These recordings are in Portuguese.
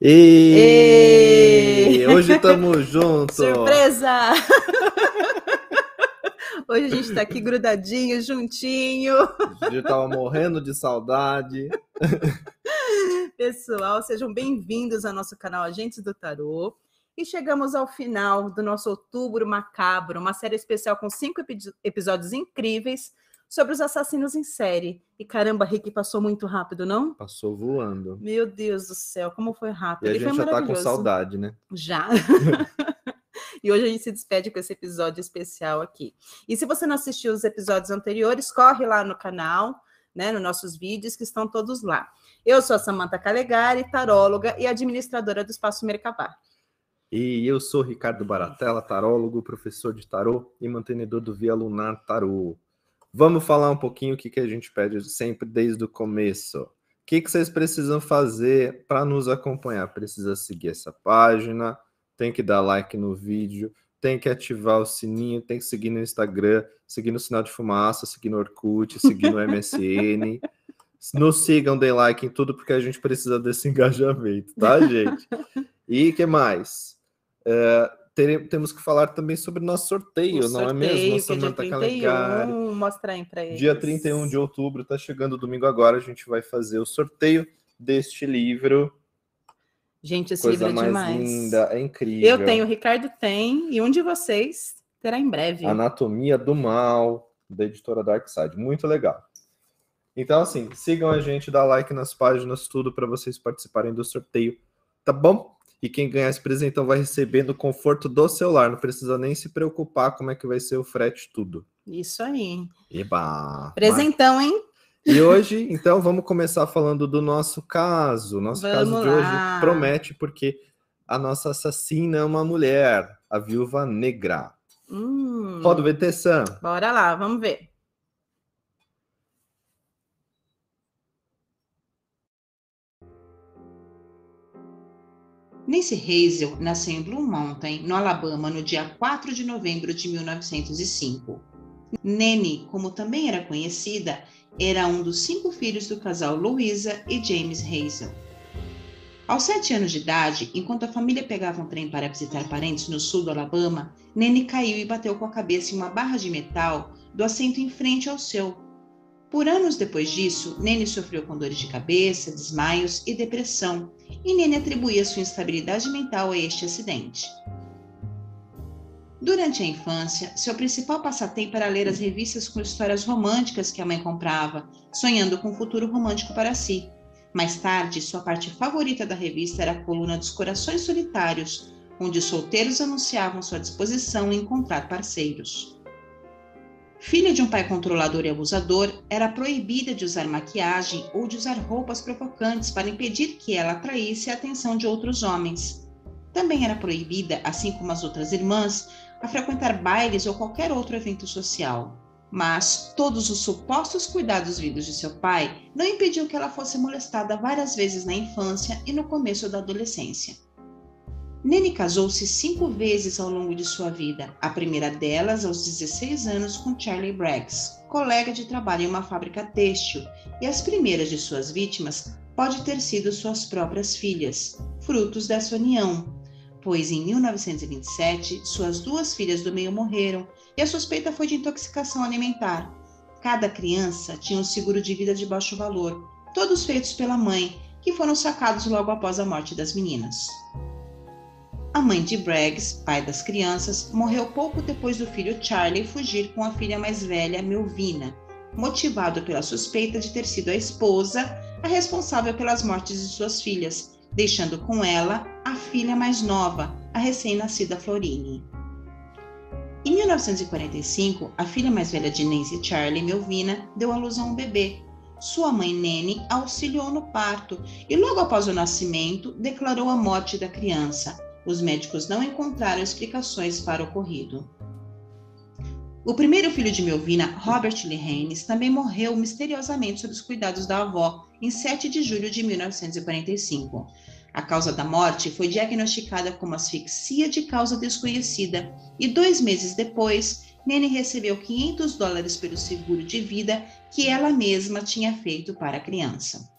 E hoje estamos juntos. Surpresa! Hoje a gente está aqui grudadinho, juntinho. A gente tava morrendo de saudade. Pessoal, sejam bem-vindos ao nosso canal Agentes do Tarô. E chegamos ao final do nosso Outubro Macabro, uma série especial com cinco episódios incríveis sobre os assassinos em série. E caramba, Rick, passou muito rápido, não? Passou voando. Meu Deus do céu, como foi rápido. E a gente já tá com saudade, né? Já. e hoje a gente se despede com esse episódio especial aqui. E se você não assistiu os episódios anteriores, corre lá no canal, né, nos nossos vídeos, que estão todos lá. Eu sou a Samanta Calegari, taróloga e administradora do Espaço Mercabá. E eu sou Ricardo Baratella, tarólogo, professor de tarô e mantenedor do Via Lunar Tarô. Vamos falar um pouquinho o que, que a gente pede sempre desde o começo. O que, que vocês precisam fazer para nos acompanhar? Precisa seguir essa página, tem que dar like no vídeo, tem que ativar o sininho, tem que seguir no Instagram, seguir no sinal de fumaça, seguir no Orkut, seguir no MSN. Nos sigam, deem like em tudo, porque a gente precisa desse engajamento, tá, gente? E que mais? Uh, temos que falar também sobre nosso sorteio, o não sorteio, é mesmo? Samanta dia 31, mostrar aí para eles. Dia 31 de outubro, tá chegando domingo agora, a gente vai fazer o sorteio deste livro. Gente, esse Coisa livro é mais demais. linda, é incrível. Eu tenho, o Ricardo tem, e um de vocês terá em breve. Anatomia do Mal, da editora Dark Side. Muito legal. Então, assim, sigam a gente, dá like nas páginas, tudo para vocês participarem do sorteio, tá bom? E quem ganhar esse presentão vai receber no conforto do celular. Não precisa nem se preocupar como é que vai ser o frete, tudo. Isso aí. Eba! Presentão, mas... hein? E hoje, então, vamos começar falando do nosso caso. Nosso vamos caso de hoje promete, porque a nossa assassina é uma mulher, a viúva negra. Hum. Roda o VT, Sam. Bora lá, vamos ver. Nancy Hazel nasceu em Blue Mountain, no Alabama, no dia 4 de novembro de 1905. Nene, como também era conhecida, era um dos cinco filhos do casal Louisa e James Hazel. Aos sete anos de idade, enquanto a família pegava um trem para visitar parentes no sul do Alabama, Nene caiu e bateu com a cabeça em uma barra de metal do assento em frente ao seu. Por anos depois disso, Nene sofreu com dores de cabeça, desmaios e depressão, e Nene atribuía sua instabilidade mental a este acidente. Durante a infância, seu principal passatempo era ler as revistas com histórias românticas que a mãe comprava, sonhando com um futuro romântico para si. Mais tarde, sua parte favorita da revista era a coluna dos Corações Solitários, onde solteiros anunciavam sua disposição em encontrar parceiros. Filha de um pai controlador e abusador, era proibida de usar maquiagem ou de usar roupas provocantes para impedir que ela atraísse a atenção de outros homens. Também era proibida, assim como as outras irmãs, a frequentar bailes ou qualquer outro evento social. Mas todos os supostos cuidados vindos de seu pai não impediu que ela fosse molestada várias vezes na infância e no começo da adolescência. Nene casou-se cinco vezes ao longo de sua vida, a primeira delas aos 16 anos com Charlie Braggs, colega de trabalho em uma fábrica têxtil, e as primeiras de suas vítimas pode ter sido suas próprias filhas, frutos dessa união, pois em 1927 suas duas filhas do meio morreram e a suspeita foi de intoxicação alimentar. Cada criança tinha um seguro de vida de baixo valor, todos feitos pela mãe, que foram sacados logo após a morte das meninas. A mãe de Braggs, pai das crianças, morreu pouco depois do filho Charlie fugir com a filha mais velha, Melvina, motivado pela suspeita de ter sido a esposa a responsável pelas mortes de suas filhas, deixando com ela a filha mais nova, a recém-nascida Florine. Em 1945, a filha mais velha de Nancy Charlie, Melvina, deu à luz a um bebê. Sua mãe Nene auxiliou no parto e, logo após o nascimento, declarou a morte da criança, os médicos não encontraram explicações para o ocorrido. O primeiro filho de Melvina, Robert Lee Haynes, também morreu misteriosamente sob os cuidados da avó em 7 de julho de 1945. A causa da morte foi diagnosticada como asfixia de causa desconhecida e dois meses depois, Nene recebeu 500 dólares pelo seguro de vida que ela mesma tinha feito para a criança.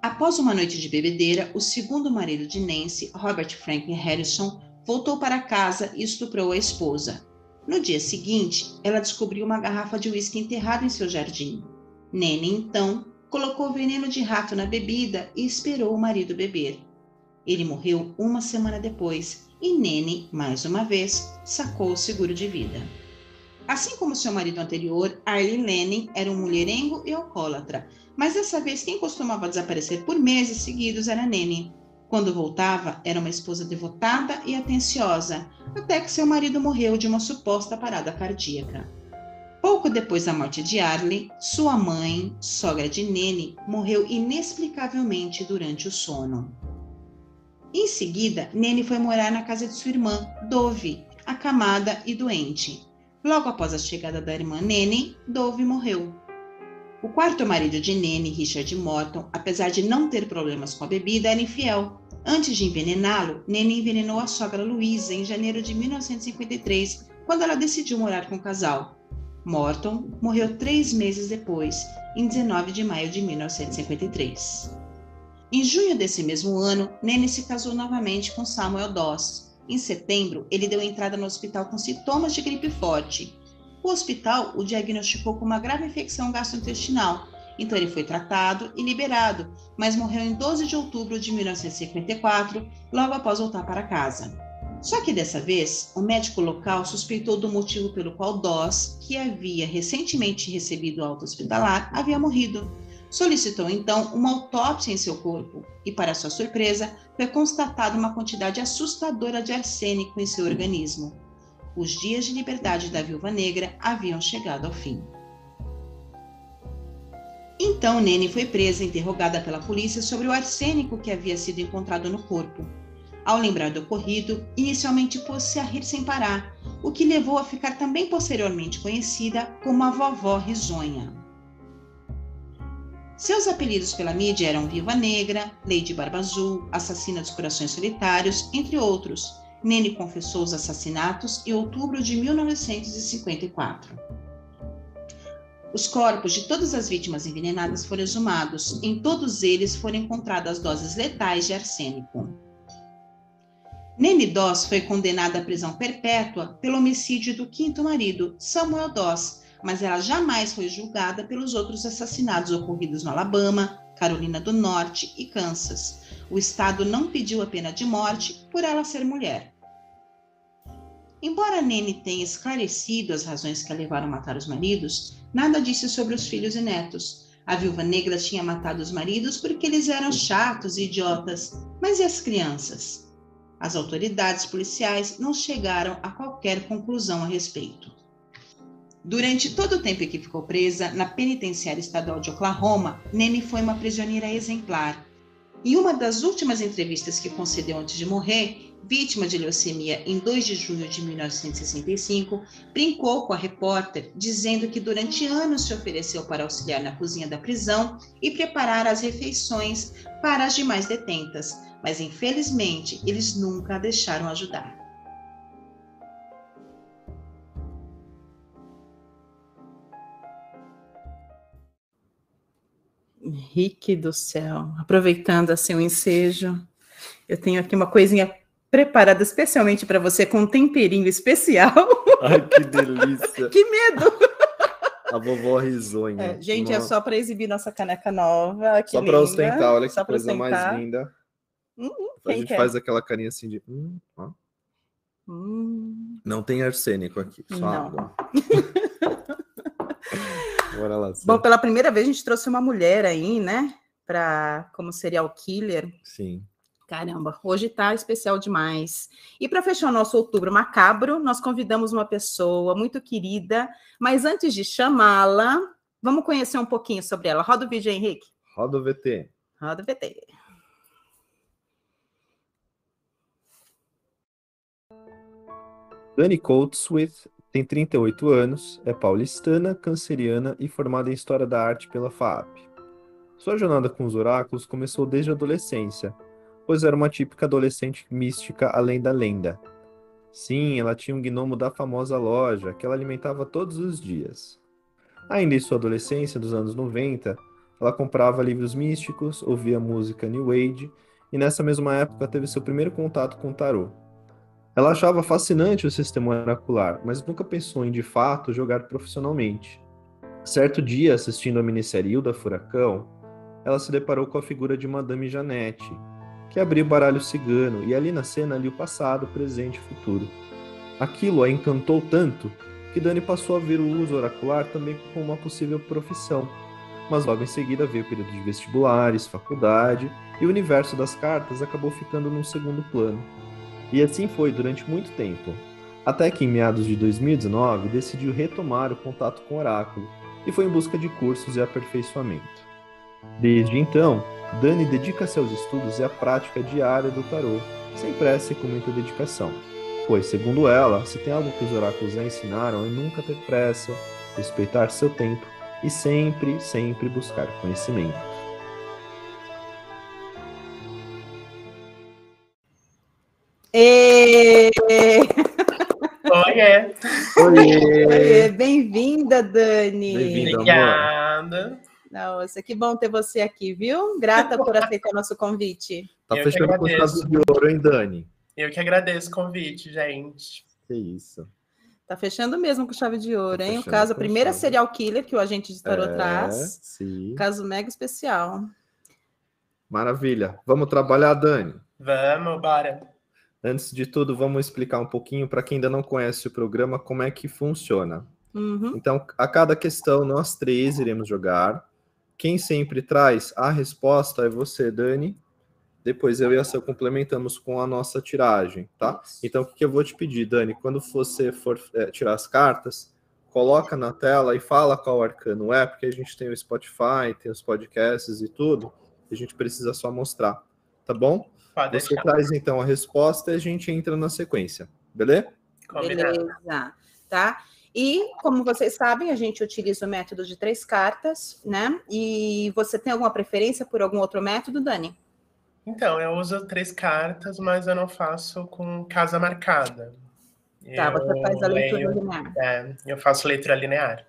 Após uma noite de bebedeira, o segundo marido de Nancy, Robert Franklin Harrison, voltou para casa e estuprou a esposa. No dia seguinte, ela descobriu uma garrafa de uísque enterrada em seu jardim. Nene, então, colocou veneno de rato na bebida e esperou o marido beber. Ele morreu uma semana depois e Nene, mais uma vez, sacou o seguro de vida. Assim como seu marido anterior, Arlie Lennon era um mulherengo e alcoólatra, mas dessa vez quem costumava desaparecer por meses seguidos era Nene. Quando voltava, era uma esposa devotada e atenciosa, até que seu marido morreu de uma suposta parada cardíaca. Pouco depois da morte de Arlie, sua mãe, sogra de Nene, morreu inexplicavelmente durante o sono. Em seguida, Nene foi morar na casa de sua irmã, Dove, acamada e doente. Logo após a chegada da irmã Nene, Dove morreu. O quarto marido de Nene, Richard Morton, apesar de não ter problemas com a bebida, era infiel. Antes de envenená-lo, Nene envenenou a sogra Luísa em janeiro de 1953, quando ela decidiu morar com o casal. Morton morreu três meses depois, em 19 de maio de 1953. Em junho desse mesmo ano, Nene se casou novamente com Samuel Doss. Em setembro, ele deu entrada no hospital com sintomas de gripe forte. O hospital o diagnosticou com uma grave infecção gastrointestinal, então ele foi tratado e liberado, mas morreu em 12 de outubro de 1954, logo após voltar para casa. Só que dessa vez, o médico local suspeitou do motivo pelo qual Doss, que havia recentemente recebido alta hospitalar, havia morrido. Solicitou então uma autópsia em seu corpo e, para sua surpresa, foi constatada uma quantidade assustadora de arsênico em seu organismo. Os dias de liberdade da viúva negra haviam chegado ao fim. Então Nene foi presa e interrogada pela polícia sobre o arsênico que havia sido encontrado no corpo. Ao lembrar do ocorrido, inicialmente pôs-se a rir sem parar, o que levou a ficar também posteriormente conhecida como a vovó risonha. Seus apelidos pela mídia eram Viva Negra, Lady Barba Azul, Assassina dos Corações Solitários, entre outros. Nene confessou os assassinatos em outubro de 1954. Os corpos de todas as vítimas envenenadas foram exumados. Em todos eles foram encontradas doses letais de arsênico. Nene Doss foi condenada à prisão perpétua pelo homicídio do quinto marido, Samuel Doss, mas ela jamais foi julgada pelos outros assassinatos ocorridos no Alabama, Carolina do Norte e Kansas. O Estado não pediu a pena de morte por ela ser mulher. Embora Nene tenha esclarecido as razões que a levaram a matar os maridos, nada disse sobre os filhos e netos. A viúva negra tinha matado os maridos porque eles eram chatos e idiotas, mas e as crianças? As autoridades policiais não chegaram a qualquer conclusão a respeito. Durante todo o tempo em que ficou presa na penitenciária estadual de Oklahoma, Nene foi uma prisioneira exemplar. Em uma das últimas entrevistas que concedeu antes de morrer, vítima de leucemia em 2 de junho de 1965, brincou com a repórter, dizendo que durante anos se ofereceu para auxiliar na cozinha da prisão e preparar as refeições para as demais detentas, mas infelizmente eles nunca a deixaram ajudar. Henrique do céu, aproveitando assim o ensejo, eu tenho aqui uma coisinha preparada especialmente para você com um temperinho especial. Ai, que delícia! que medo! A vovó risonha. É, gente, nossa. é só para exibir nossa caneca nova. só para ostentar, olha que coisa mais linda. Hum, a gente quer? faz aquela carinha assim de. Hum. Hum. Não tem arsênico aqui, só Não. água. Bora lá. Bom, pela primeira vez a gente trouxe uma mulher aí, né? Para como serial killer. Sim. Caramba, hoje tá especial demais. E para fechar o nosso outubro macabro, nós convidamos uma pessoa muito querida, mas antes de chamá-la, vamos conhecer um pouquinho sobre ela. Roda o vídeo, Henrique. Roda o VT. Roda o VT. Dani Coatsworth tem 38 anos, é paulistana, canceriana e formada em História da Arte pela FAAP. Sua jornada com os oráculos começou desde a adolescência, pois era uma típica adolescente mística além da lenda. Sim, ela tinha um gnomo da famosa loja, que ela alimentava todos os dias. Ainda em sua adolescência, dos anos 90, Ela comprava livros místicos, ouvia música New Age e nessa mesma época teve seu primeiro contato com o tarô. Ela achava fascinante o sistema oracular, mas nunca pensou em de fato jogar profissionalmente. Certo dia, assistindo a minissérie Hilda Furacão, ela se deparou com a figura de Madame Janete, que abria o baralho cigano e ali na cena ali o passado, presente e futuro. Aquilo a encantou tanto que Dani passou a ver o uso oracular também como uma possível profissão. Mas logo em seguida veio o período de vestibulares, faculdade e o universo das cartas acabou ficando num segundo plano. E assim foi durante muito tempo, até que em meados de 2019 decidiu retomar o contato com o oráculo e foi em busca de cursos e aperfeiçoamento. Desde então, Dani dedica-se aos estudos e à prática diária do tarô, sem pressa e com muita dedicação. Pois, segundo ela, se tem algo que os oráculos a ensinaram é nunca ter pressa, respeitar seu tempo e sempre, sempre buscar conhecimento. E... Oiê! Oiê! Bem-vinda, Dani! Obrigada. Nossa, que bom ter você aqui, viu? Grata por aceitar nosso convite. Tá Eu fechando com chave de ouro, hein, Dani? Eu que agradeço o convite, gente. Que isso. Tá fechando mesmo com chave de ouro, Tá hein? O caso, a primeira chave. serial killer que o agente de tarô É, traz. Sim. Caso mega especial. Maravilha. Vamos trabalhar, Dani. Vamos, bora. Antes de tudo, vamos explicar um pouquinho para quem ainda não conhece o programa como é que funciona. Uhum. Então, a cada questão, nós três iremos jogar. Quem sempre traz a resposta é você, Dani. Depois eu e a Sam complementamos com a nossa tiragem, tá? Então, o que eu vou te pedir, Dani? Quando você for é, tirar as cartas, coloca na tela e fala qual arcano é, porque a gente tem o Spotify, tem os podcasts e tudo. A gente precisa só mostrar, tá bom? Pode Você deixar. traz então a resposta e a gente entra na sequência, beleza? Combinado. Beleza, tá? E, como vocês sabem, a gente utiliza o método de três cartas, né? E você tem alguma preferência por algum outro método, Dani? Então, eu uso três cartas, mas eu não faço com casa marcada. Tá, você Eu faz a leitura leio- linear. É, eu faço leitura linear.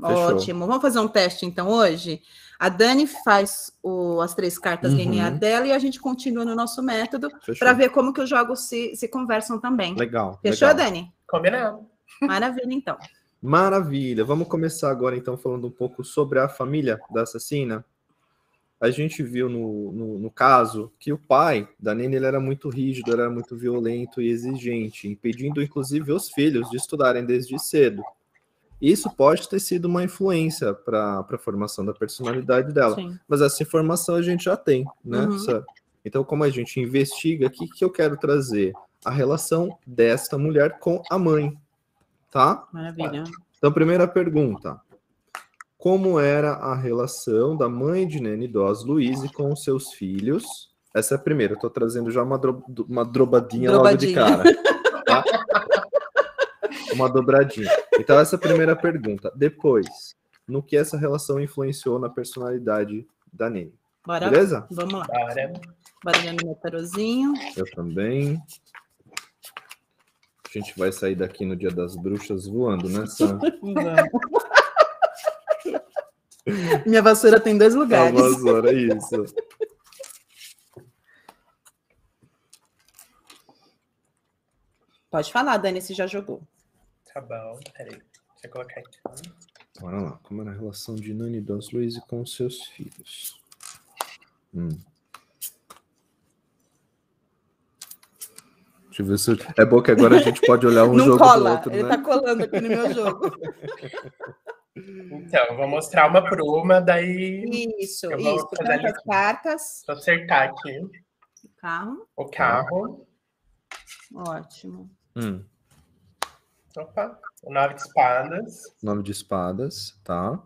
Fechou. Ótimo. Vamos fazer um teste, então, hoje? A Dani faz o- as três cartas Uhum. linear dela e a gente continua no nosso método para ver como que os jogos se, se conversam também. Legal. Fechou, legal. Dani? Combinado. Maravilha, então. Maravilha. Vamos começar agora então falando um pouco sobre a família da assassina. A gente viu no, no, no caso que o pai da Nene ele era muito rígido, era muito violento e exigente, impedindo inclusive os filhos de estudarem desde cedo. Isso pode ter sido uma influência para a formação da personalidade dela. Sim. Mas essa informação a gente já tem, né? Uhum. Então, como a gente investiga, o que, que eu quero trazer? A relação desta mulher com a mãe, tá? Maravilha. Então, primeira pergunta. Como era a relação da mãe de Nene Dós, Luíse, com os seus filhos? Essa é a primeira. Eu tô trazendo já uma, dro- uma drobadinha, logo de cara. Drobadinha. tá? Uma dobradinha. Então, essa é a primeira pergunta. Depois, no que essa relação influenciou na personalidade da Nene? Bora Beleza? Vamos lá. Bora. Bora ver meu tarozinho. Eu também. A gente vai sair daqui no Dia das Bruxas voando, né, Sam? Minha vassoura tem dois A lugares. vassoura, isso. Pode falar, Dani, se já jogou. Tá bom, peraí. Deixa eu colocar aqui. Bora lá. Como era a relação de Nani Dos Luiz com seus filhos? Hum. Deixa eu ver se. É bom que agora a gente pode olhar um Não jogo cola, do outro, ele né? tá colando aqui no meu jogo. Então, eu vou mostrar uma por uma, daí Isso, Eu vou isso. Tantas lista. cartas. vou acertar aqui o Carro. o carro. Ótimo. Hum. Opa, o nove de espadas. Nome de espadas, tá?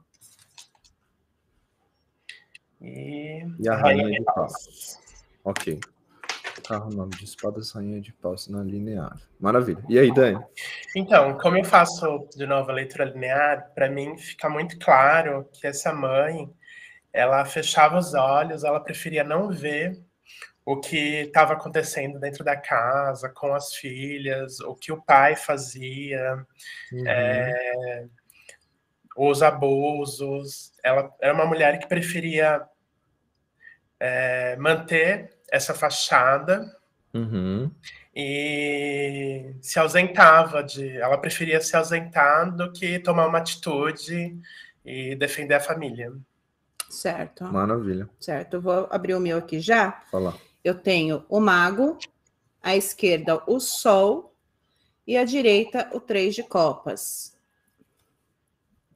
E, E a rainha de paus. Ok. Carro, nome de espadas, rainha de paus na linear. Maravilha. E aí, Dani? Então, como eu faço de novo a leitura linear, para mim fica muito claro que essa mãe, ela fechava os olhos, ela preferia não ver o que estava acontecendo dentro da casa, com as filhas, o que o pai fazia. Uhum. É, os abusos. Ela era uma mulher que preferia é, manter essa fachada Uhum. e se ausentava de. Ela preferia se ausentar do que tomar uma atitude e defender a família. Certo. Maravilha. Certo. Eu vou abrir o meu aqui já. Fala. Eu tenho o mago, à esquerda o sol e à direita o três de copas.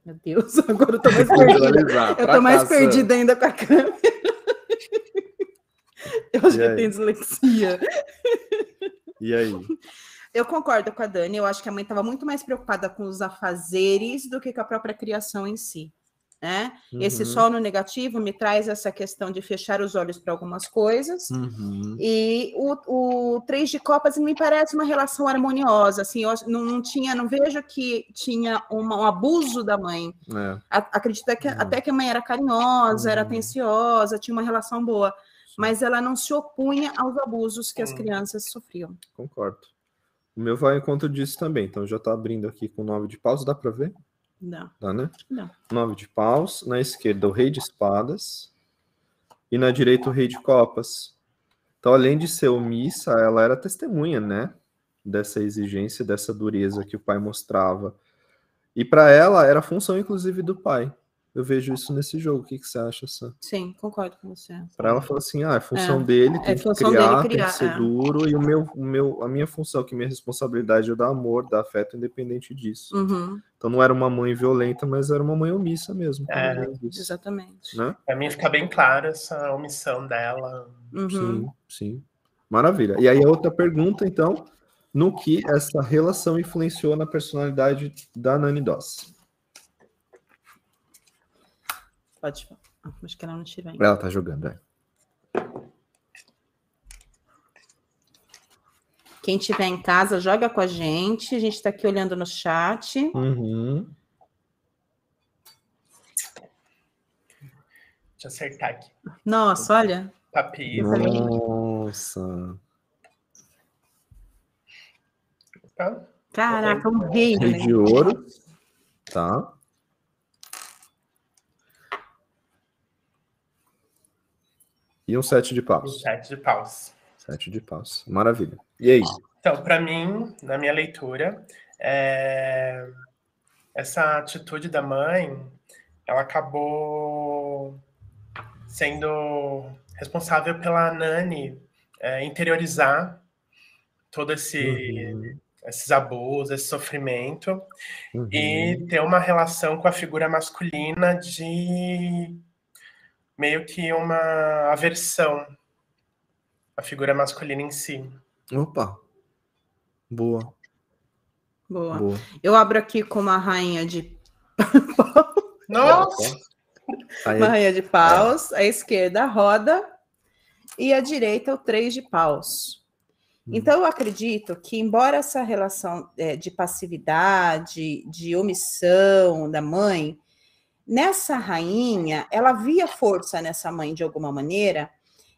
Meu Deus, agora eu tô mais perdida. Eu tô mais perdida ainda com a câmera. Eu acho que eu tenho dislexia. E aí? Eu concordo com a Dani, eu acho que a mãe estava muito mais preocupada com os afazeres do que com a própria criação em si. Né? Esse Uhum. sol no negativo me traz essa questão de fechar os olhos para algumas coisas. Uhum. E o, o Três de Copas me parece uma relação harmoniosa. Assim, eu não, tinha, não vejo que tinha uma- um abuso da mãe. É. Acredito que, Uhum. até que a mãe era carinhosa, era Uhum. atenciosa, tinha uma relação boa, mas ela não se opunha aos abusos que as crianças sofriam. Concordo. O meu vai ao encontro disso também. Então já tá abrindo aqui com nove de paus. Dá para ver? Não. Dá, né? Não. Nove de paus. Na esquerda, o rei de espadas. E na direita, o rei de copas. Então, além de ser omissa, ela era testemunha, né? Dessa exigência, dessa dureza que o pai mostrava. E para ela, era função, inclusive, do pai. Eu vejo isso nesse jogo. O que, que você acha, Sam? Sim, concordo com você. Para ela, falou assim: ah, é função É, dele, é tem que função criar, dele tem criar, que ser é. duro. E o meu, o meu, a minha função, que minha responsabilidade é dar amor, dar afeto, independente disso. Uhum, Então não era uma mãe violenta, mas era uma mãe omissa mesmo. É, exatamente. né? Pra mim fica bem clara essa omissão dela. Uhum. Sim, sim. Maravilha. E aí a outra pergunta, então, no que essa relação influenciou na personalidade da Nani Doss? Pode falar. Ah, Acho que ela não tirou ainda. Ela tá jogando, é. Quem tiver em casa, joga com a gente. A gente está aqui olhando no chat. Uhum. Deixa eu acertar aqui. Nossa, olha. Papiro. Nossa. Tá? Caraca, um rei. Rei né? de ouro. Tá. E um sete de paus. sete de paus. Sete de paus. Maravilha. E aí? Então, para mim, na minha leitura, é, essa atitude da mãe, ela acabou sendo responsável pela Nani é, interiorizar todo esse Uhum. esses abusos, esse sofrimento Uhum. e ter uma relação com a figura masculina de meio que uma aversão à figura masculina em si. Opa. Boa, Boa. boa. Eu abro aqui com uma rainha de Nossa! Aí, uma rainha de paus, à esquerda a roda e à direita o três de paus. Hum. Então eu acredito que embora essa relação é, de passividade, de omissão da mãe, nessa rainha ela via força nessa mãe de alguma maneira,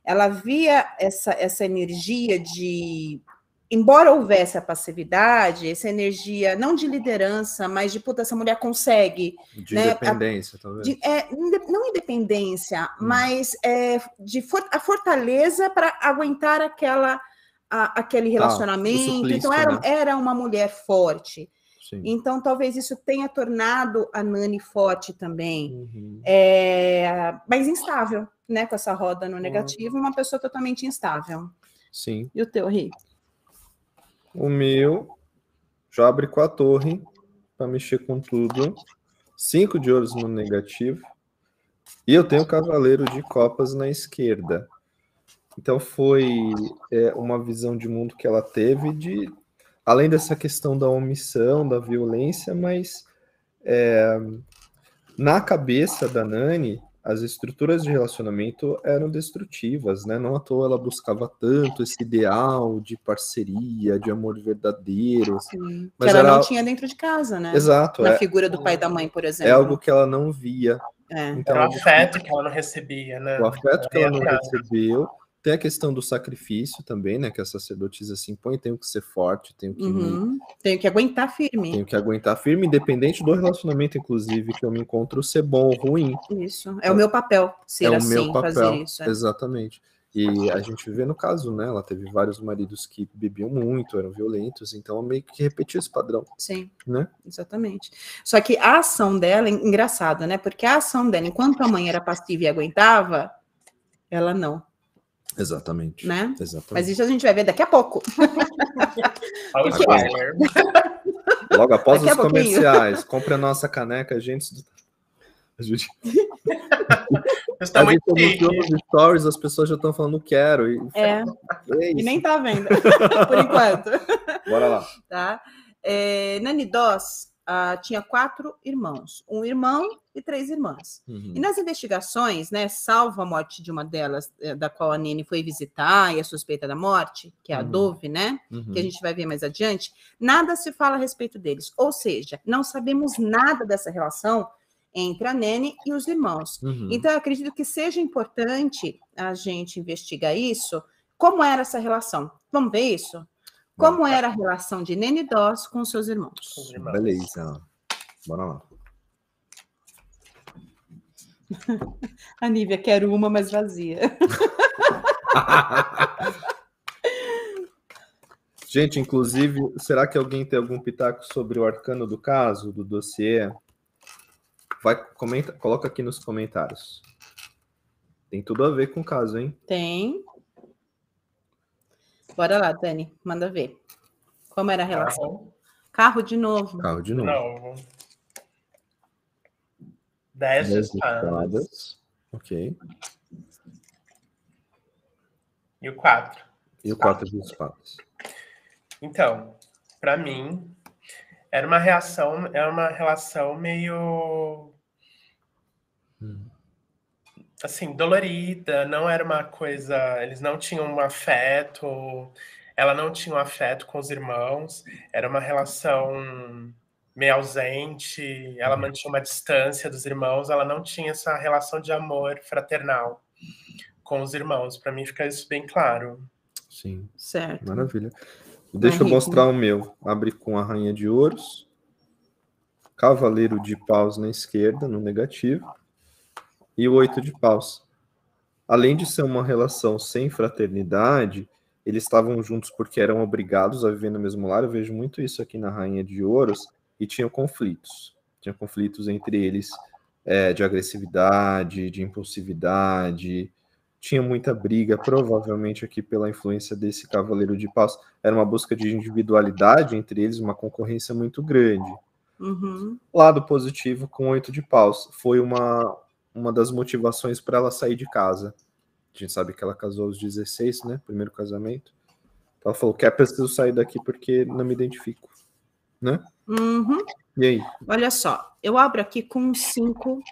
ela via essa essa energia de embora houvesse a passividade, essa energia não de liderança, mas de puta, essa mulher consegue de né, independência, talvez. de- é, não independência, Hum. mas é, de for- a fortaleza para aguentar aquela, a- aquele relacionamento. suplício, então, era, né? era uma mulher forte. Sim. Então, talvez isso tenha tornado a Nani forte também. Uhum. É, mas instável, né? Com essa roda no negativo, uma pessoa totalmente instável. Sim. E o teu, Ri? O meu já abre com a torre para mexer com tudo. Cinco de ouros no negativo. E eu tenho o cavaleiro de copas na esquerda. Então foi é, uma visão de mundo que ela teve de além dessa questão da omissão, da violência, mas é, na cabeça da Nani, as estruturas de relacionamento eram destrutivas, né? Não à toa ela buscava tanto esse ideal de parceria, de amor verdadeiro. Sim. Mas que ela era- não tinha dentro de casa, né? Exato, Na é, figura do pai e da mãe, por exemplo. é algo que ela não via. É. Então, Era o afeto que ela não recebia, né? o afeto que ela não recebeu. Tem a questão do sacrifício também, né? Que a sacerdotisa se impõe, tenho que ser forte, tenho que, Uhum. Tenho que aguentar firme. tenho que aguentar firme, independente do relacionamento, inclusive, que eu me encontro ser bom ou ruim. Isso. É o meu papel ser é o assim, meu papel. fazer isso. é. Exatamente. E a gente vê no caso, né? Ela teve vários maridos que bebiam muito, eram violentos, então meio que repetiu esse padrão, Sim, né? exatamente. Só que a ação dela, engraçado, né? Porque a ação dela, enquanto a mãe era passiva e aguentava, ela não, Exatamente. né? Mas Exatamente. isso a gente vai ver daqui a pouco. Logo após Daqui a os comerciais, compre a nossa caneca, gente. Vocês estão A gente anunciou chique. nos stories, as pessoas já estão falando quero. E, É, é e nem tá vendo, por enquanto. Bora lá. tá? É, Nani Doss ah, tinha quatro irmãos, um irmão e três irmãs. Uhum. E nas investigações, né, salvo a morte de uma delas, eh, da qual a Nene foi visitar e a suspeita da morte, que é a Uhum. Dove, né, Uhum. que a gente vai ver mais adiante, nada se fala a respeito deles. Ou seja, não sabemos nada dessa relação entre a Nene e os irmãos. Uhum. Então, eu acredito que seja importante a gente investigar isso. Como era essa relação? Vamos ver isso? Como era a relação de Nene Doss com seus irmãos? Os irmãos. Beleza. Bora lá. A Nívia quer uma, mas vazia. Gente, inclusive, será que alguém tem algum pitaco sobre o arcano do caso, do dossiê? Vai, comenta, coloca aqui nos comentários. Tem tudo a ver com o caso, hein? Tem. Bora lá, Dani, manda ver. Como era a relação? Carro de novo. Carro de novo. novo. Dez de Dez espadas. Ok. E o quatro. E o quatro de espadas. Então, pra mim, era uma reação, era uma relação meio Hum. Assim, dolorida, não era uma coisa, eles não tinham um afeto, ela não tinha um afeto com os irmãos, era uma relação meio ausente, ela mantinha uma distância dos irmãos, ela não tinha essa relação de amor fraternal com os irmãos. Pra mim fica isso bem claro. Sim, Certo. maravilha. Deixa eu mostrar o meu. Abre com a rainha de ouros. Cavaleiro de paus na esquerda, no negativo. E o oito de paus. Além de ser uma relação sem fraternidade, eles estavam juntos porque eram obrigados a viver no mesmo lar. Eu vejo muito isso aqui na rainha de ouros. E tinham conflitos. Tinha conflitos entre eles é, de agressividade, de impulsividade. Tinha muita briga, provavelmente aqui pela influência desse cavaleiro de paus era uma busca de individualidade entre eles, uma concorrência muito grande. Uhum. Lado positivo com oito de paus foi uma, uma das motivações para ela sair de casa. A gente sabe que ela casou aos 16, né? Primeiro casamento. Então ela falou: quer preciso sair daqui porque não me identifico, né? Uhum. E aí? Olha só, eu abro aqui com cinco.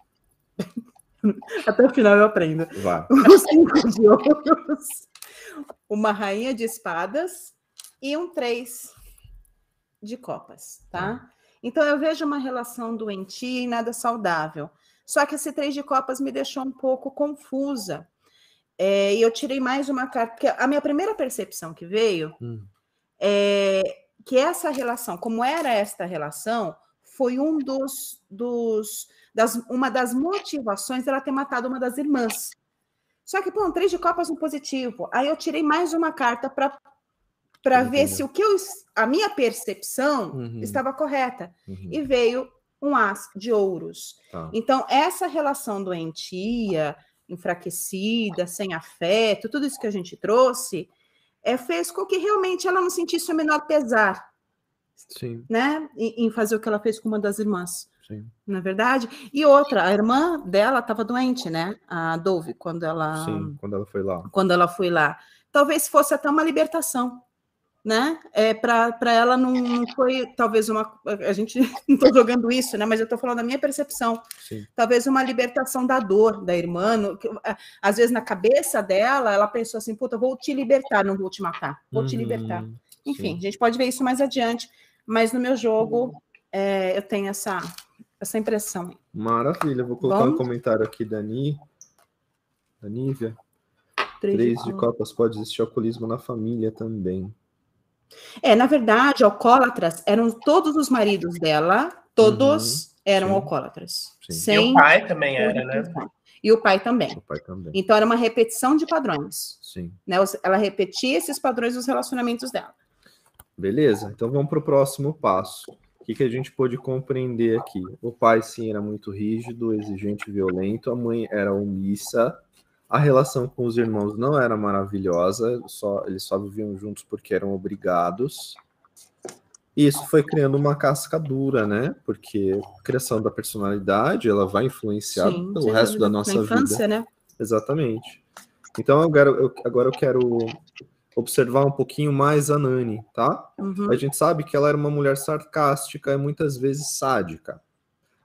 Até o final eu aprendo. Vai. Um cinco de ouros, uma rainha de espadas e um três de copas, tá? Então eu vejo uma relação doentia e nada saudável. Só que esse três de copas me deixou um pouco confusa. É, e eu tirei mais uma carta, porque a minha primeira percepção que veio Hum. é que essa relação, como era esta relação, foi um dos, dos das, uma das motivações dela ter matado uma das irmãs. Só que, pô, um três de copas no positivo. Aí eu tirei mais uma carta para para ver se o que eu, a minha percepção Uhum. estava correta. Uhum. E veio um as de ouros. Tá. Então, essa relação doentia, enfraquecida, sem afeto, tudo isso que a gente trouxe, é, fez com que realmente ela não sentisse o menor pesar, Sim, né? Em, fazer o que ela fez com uma das irmãs, sim. na verdade. E outra, a irmã dela estava doente, né? A Dove, quando ela, Sim, quando ela foi lá. quando ela foi lá. Talvez fosse até uma libertação. Né? É, para ela não, não foi talvez uma. A gente não estou jogando isso, né? Mas eu estou falando da minha percepção Sim. talvez uma libertação da dor da irmã. no- que, Às vezes, na cabeça dela, ela pensou assim: puta, vou te libertar, não vou te matar, vou te libertar. Uhum, Enfim, sim. a gente pode ver isso mais adiante, mas no meu jogo é, eu tenho essa, essa impressão. Maravilha, vou colocar um comentário aqui da Ni, da Nívia. Três, Três de de copas pode existir alcoolismo na família também. É, na verdade, alcoólatras eram todos os maridos dela, todos eram sim. alcoólatras. Sim. E Sem o pai também era, né? E o pai também. O pai também. Então era uma repetição de padrões. Sim. Né? Ela repetia esses padrões dos relacionamentos dela. Beleza? Então vamos para o próximo passo. O que, que a gente pôde compreender aqui? O pai, sim, era muito rígido, exigente, violento. A mãe era omissa. A relação com os irmãos não era maravilhosa. Só, eles só viviam juntos porque eram obrigados. E isso foi criando uma casca dura, né? Porque a criação da personalidade, ela vai influenciar Sim, o resto da nossa Na vida. infância, né? Exatamente. Então agora eu, agora eu quero observar um pouquinho mais a Nani, tá? Uhum. A gente sabe que ela era uma mulher sarcástica e muitas vezes sádica.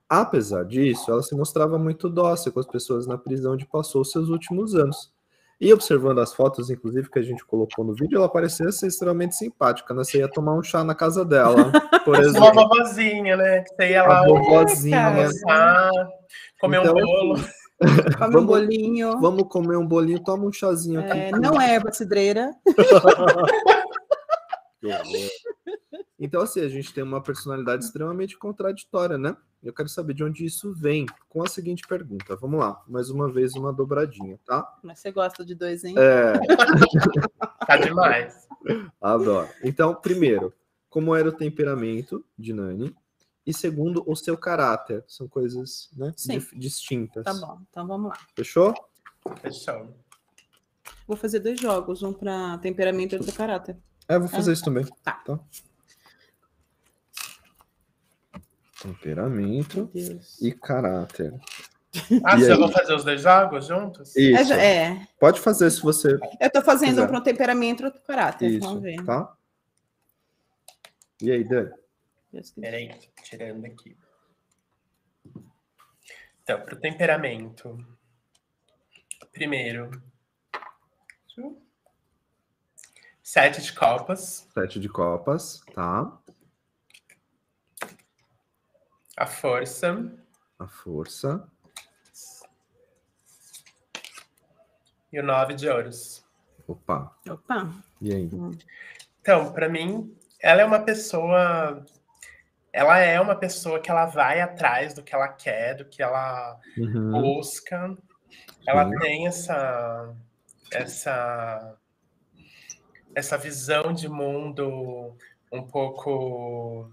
Apesar disso, ela se mostrava muito dócil com as pessoas na prisão onde passou os seus últimos anos. E observando as fotos, inclusive, que a gente colocou no vídeo, ela parecia ser extremamente simpática, né? Você ia tomar um chá na casa dela, por Uma exemplo. vovozinha, né? Que você ia lá A vovozinha. almoçar, comer Então, um bolo. Come um Vamos- bolinho. Vamos comer um bolinho, toma um chazinho aqui. É, não é erva cidreira. Que horror. Então, assim, a gente tem uma personalidade extremamente contraditória, né? Eu quero saber de onde isso vem, com a seguinte pergunta. Vamos lá, mais uma vez uma dobradinha, tá? Mas você gosta de dois, hein? É, Tá demais. adoro. Então, primeiro, como era o temperamento de Nani? E segundo, o seu caráter. São coisas né, distintas. Tá bom, então vamos lá. Fechou? Fechou. Vou fazer dois jogos, um para temperamento e outro para caráter. É, eu vou fazer isso também. Tá. Temperamento e caráter. Ah, E vocês aí? vão fazer os dois jogos juntos? É, Isso. já- é, Pode fazer se você eu tô fazendo Quiser. um para temperamento e outro para caráter. Isso, Vamos ver. tá? E aí, Dani? Peraí, tirando aqui. Então, para o temperamento. Primeiro. Sete de copas. Sete de copas, tá? A força. A força. E o nove de ouros. Opa, Opa, e aí? Então, para mim, ela é uma pessoa. Ela é uma pessoa que ela vai atrás do que ela quer, do que ela Uhum, busca. Ela Sim. tem essa essa essa visão de mundo um pouco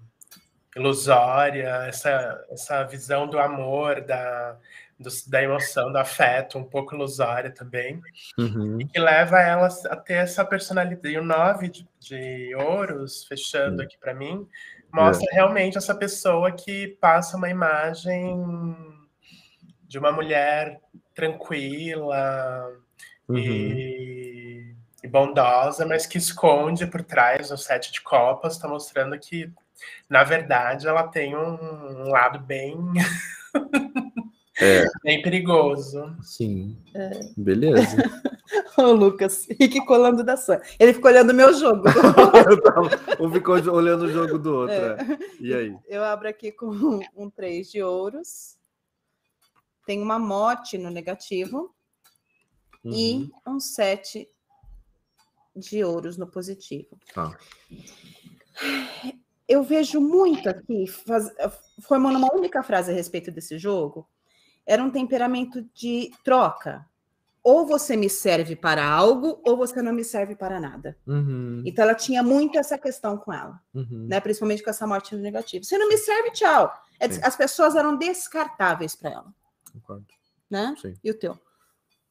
ilusória, essa essa visão do amor, da do- da emoção, do afeto, um pouco ilusória também, uhum, que leva ela a ter essa personalidade. E o nove de, de ouros, fechando aqui para mim, mostra realmente essa pessoa que passa uma imagem de uma mulher tranquila uhum. e, e bondosa, mas que esconde por trás do sete de copas, está mostrando que, na verdade, ela tem um, um lado bem, É. bem perigoso. Sim. É. Beleza. Ô, Lucas, Rick colando da Sam. Ele ficou olhando o meu jogo. Um ficou olhando o jogo do outro. É. é. E aí? Eu abro aqui com um três de ouros. Tem uma morte no negativo Uhum, e um sete de ouros no positivo. Tá. Eu vejo muito aqui, faz- formando uma única frase a respeito desse jogo, era um temperamento de troca. Ou você me serve para algo, ou você não me serve para nada. Uhum, Então ela tinha muito essa questão com ela. uhum. né? Principalmente com essa morte no negativo. Você não me serve, tchau. É- Sim. As pessoas eram descartáveis para ela, Concordo. né? Sim. E o teu?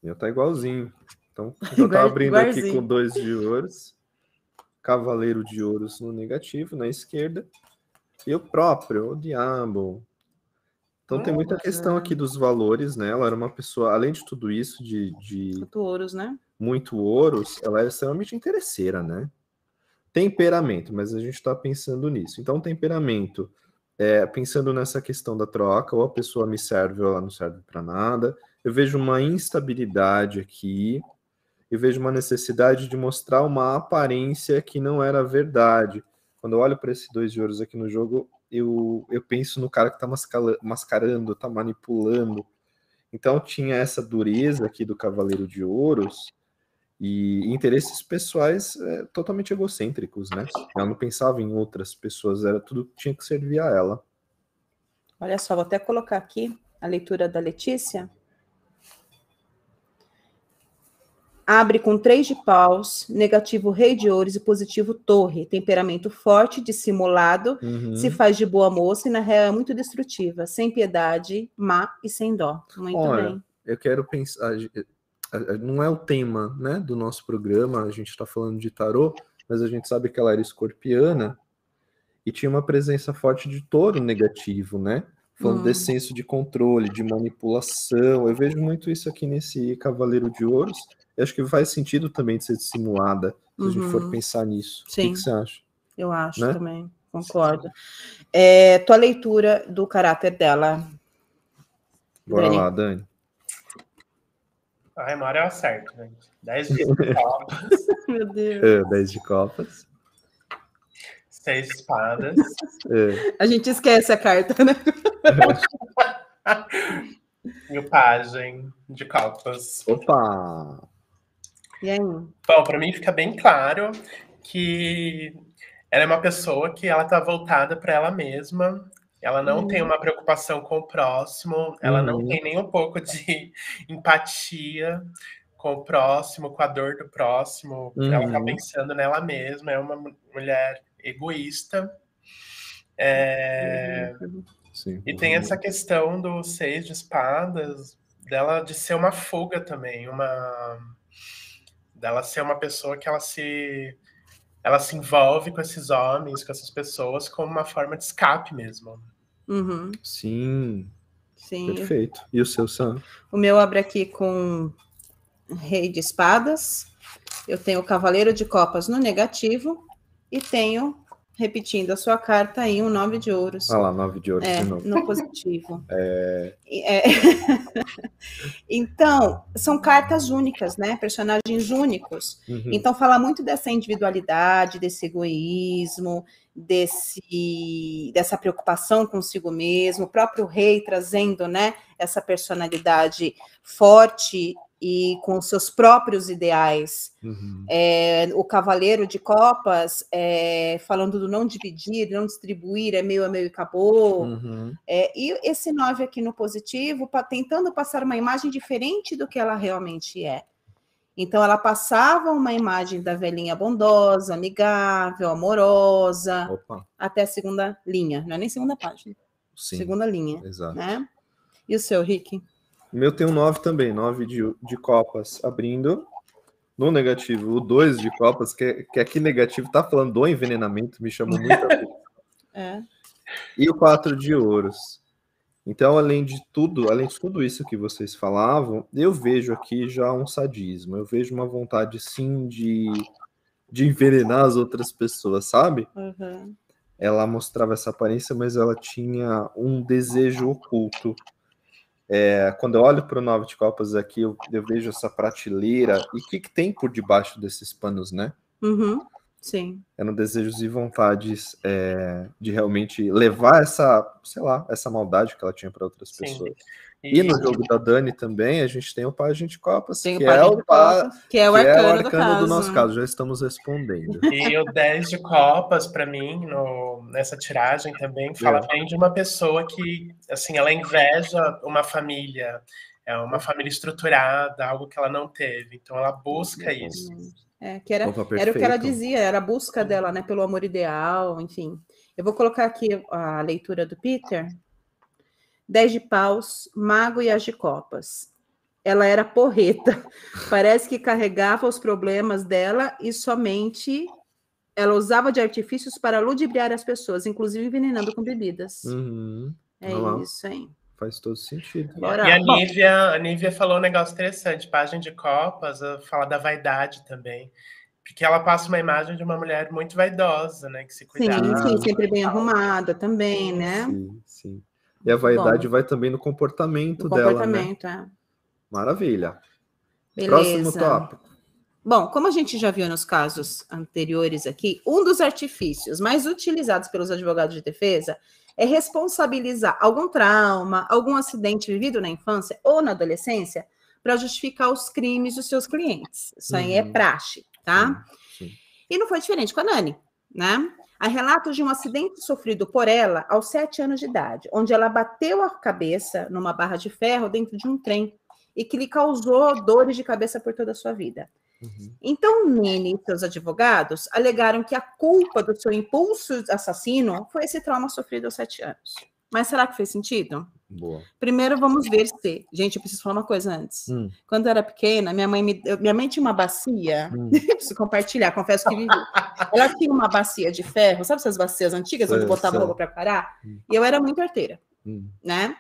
Eu tá igualzinho. Então, eu Igual- abrindo aqui com dois de ouros. Cavaleiro de ouros no negativo, na esquerda. E o próprio, o diabo. Então tem muita questão aqui dos valores, né? Ela era uma pessoa, além de tudo isso, de, de Oito ouros, né? muito ouros, ela era extremamente interesseira, né? Temperamento, mas a gente está pensando nisso. Então, temperamento, é, pensando nessa questão da troca, ou a pessoa me serve ou ela não serve para nada. Eu vejo uma instabilidade aqui, eu vejo uma necessidade de mostrar uma aparência que não era verdade. Quando eu olho para esses dois de ouros aqui no jogo, eu, eu penso no cara que está mascarando, está manipulando. Então tinha essa dureza aqui do Cavaleiro de Ouros, E interesses pessoais é, totalmente egocêntricos, né? Ela não pensava em outras pessoas, era tudo que tinha que servir a ela. Olha só, vou até colocar aqui a leitura da Letícia. Abre com três de paus, negativo rei de ouros e positivo torre. Temperamento forte, dissimulado, uhum. se faz de boa moça e na real é muito destrutiva, sem piedade, má e sem dó. Muito Olha, bem. Eu quero pensar, não é o tema né, do nosso programa, a gente está falando de tarô, mas a gente sabe que ela era escorpiana e tinha uma presença forte de touro negativo, né? Falando hum. desse senso de controle, de manipulação. Eu vejo muito isso aqui nesse Cavaleiro de Ouros. Eu acho que faz sentido também de ser dissimulada, se uhum. a gente for uhum. pensar nisso. Sim. O que, você acha? Eu acho né? também, concordo. É, tua leitura do caráter dela. Bora Dani. lá, Dani. A memória é certo, gente. 10 de copas. Meu Deus. É, 10 de copas. Seis espadas. É. A gente esquece a carta, né? e o pajem de copas. Opa! E aí? Bom, para mim fica bem claro que ela é uma pessoa que ela tá voltada para ela mesma. Ela não uhum. tem uma preocupação com o próximo, ela uhum. não tem nem um pouco de empatia com o próximo, com a dor do próximo. Uhum. Ela tá uhum. pensando nela mesma, é uma mulher egoísta. É... Sim, e tem essa questão do seis de espadas, dela de ser uma fuga também, uma dela ser uma pessoa que ela se ela se envolve com esses homens, com essas pessoas, como uma forma de escape mesmo. Uhum. Sim. Sim. Perfeito. E o seu, Sam? O meu abre aqui com Rei de Espadas. Eu tenho o Cavaleiro de Copas no negativo e tenho repetindo a sua carta aí, um nove de ouros. Ah lá, nove de ouros é, no positivo. É... É... então, são cartas únicas, né? Personagens únicos. Uhum. Então, fala muito dessa individualidade, desse egoísmo, desse, dessa preocupação consigo mesmo, o próprio rei trazendo, né, essa personalidade forte e com seus próprios ideais. Uhum. É, o Cavaleiro de Copas, é, falando do não dividir, não distribuir, é meio a meio e acabou. Uhum. É, e esse nove aqui no positivo, pra, tentando passar uma imagem diferente do que ela realmente é. Então, ela passava uma imagem da velhinha bondosa, amigável, amorosa, Opa. até a segunda linha, não é nem segunda página. Sim, segunda linha. Exato. Né? E o seu, Rick? O meu tem um 9 também, 9 de, de copas abrindo. No negativo, o 2 de copas, que, que aqui negativo tá falando do envenenamento, me chamou muito a é. E o 4 de ouros. Então, além de tudo, além de tudo isso que vocês falavam, eu vejo aqui já um sadismo. Eu vejo uma vontade, sim, de, de envenenar as outras pessoas, sabe? Uhum. Ela mostrava essa aparência, mas ela tinha um desejo oculto. É, quando eu olho para o Nove de Copas aqui, eu, eu, vejo essa prateleira. E o que, que tem por debaixo desses panos, né? Uhum. Sim. Eram desejos e vontades é, de realmente levar essa, sei lá, essa maldade que ela tinha para outras Sim. pessoas. E, e, no jogo da Dani também, a gente tem o Pajem de Copas, que, é o pa... que é o arcano, é o arcano do, do, nosso caso. Já estamos respondendo. E o 10 de Copas, para mim, no, nessa tiragem também, fala é. bem de uma pessoa que, assim, ela inveja uma família, é uma família estruturada, algo que ela não teve. Então, ela busca isso. É, que era, era o que ela dizia, era a busca dela, né, pelo amor ideal, enfim. Eu vou colocar aqui a leitura do Peter. Dez de paus, mago e as de copas. Ela era porreta. Parece que carregava os problemas dela e somente ela usava de artifícios para ludibriar as pessoas, inclusive envenenando com bebidas. Uhum. É isso aí. Faz todo sentido. Bora. E a Nívia, a Nívia falou um negócio interessante, página de copas, fala da vaidade também. Porque ela passa uma imagem de uma mulher muito vaidosa, né? Que se cuida. Sim, sim, sempre bem arrumada também, né? Sim. E a vaidade Bom, vai também no comportamento no dela. Comportamento, né? é. Maravilha. Beleza. Próximo tópico. Bom, como a gente já viu nos casos anteriores aqui, um dos artifícios mais utilizados pelos advogados de defesa é responsabilizar algum trauma, algum acidente vivido na infância ou na adolescência para justificar os crimes dos seus clientes. Isso aí é Uhum. praxe, tá? Sim, sim. E não foi diferente com a Nani, né? Há relatos de um acidente sofrido por ela aos sete anos de idade, onde ela bateu a cabeça numa barra de ferro dentro de um trem e que lhe causou dores de cabeça por toda a sua vida. Uhum. Então, Nini e seus advogados alegaram que a culpa do seu impulso assassino foi esse trauma sofrido aos sete anos. Mas será que fez sentido? Boa. Primeiro, vamos ver se. Gente, eu preciso falar uma coisa antes. Hum, Quando eu era pequena, minha mãe, me... minha mãe tinha uma bacia. hum. Preciso compartilhar, confesso que vivi. Ela tinha uma bacia de ferro, sabe essas bacias antigas onde botava roupa para parar? Hum. E eu era muito arteira, Hum. né?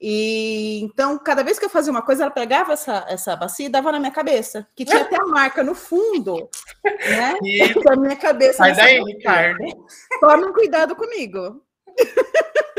E então, cada vez que eu fazia uma coisa, ela pegava essa, essa bacia e dava na minha cabeça, que tinha até a marca no fundo, né? E Da minha cabeça. sai daí. Ricardo. Tomem cuidado comigo.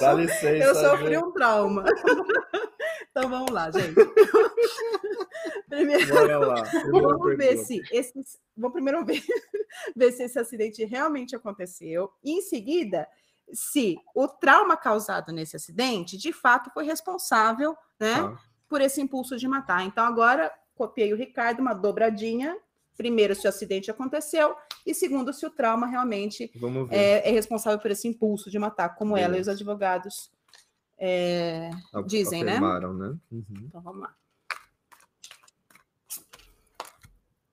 Dá licença. Eu sofri gente. um trauma. Então vamos lá, gente. Primeiro, Bora lá. vamos ver se esses. Vamos primeiro ver, ver se esse acidente realmente aconteceu. E em seguida, se o trauma causado nesse acidente de fato foi responsável, né, Tá. por esse impulso de matar. Então agora copiei o Ricardo, uma dobradinha. Primeiro, se o acidente aconteceu, e segundo, se o trauma realmente é, é responsável por esse impulso de matar, como ela e os Beleza. advogados é, A- dizem, né? afirmaram, né? Uhum. Então vamos lá.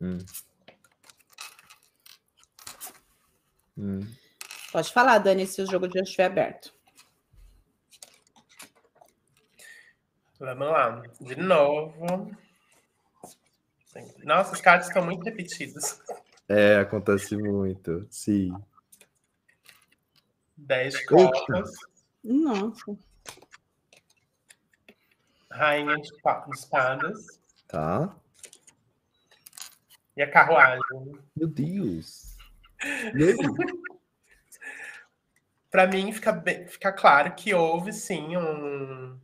Hum. Hum. Pode falar, Dani, se o jogo já estiver aberto. Vamos lá. De novo. Nossa, os cards estão muito repetidos. É, acontece muito. Sim. Dez de copas. Nossa. Rainha de de espadas. Tá. E a carruagem. Meu Deus. E aí? Para mim, fica, bem- fica claro que houve sim um,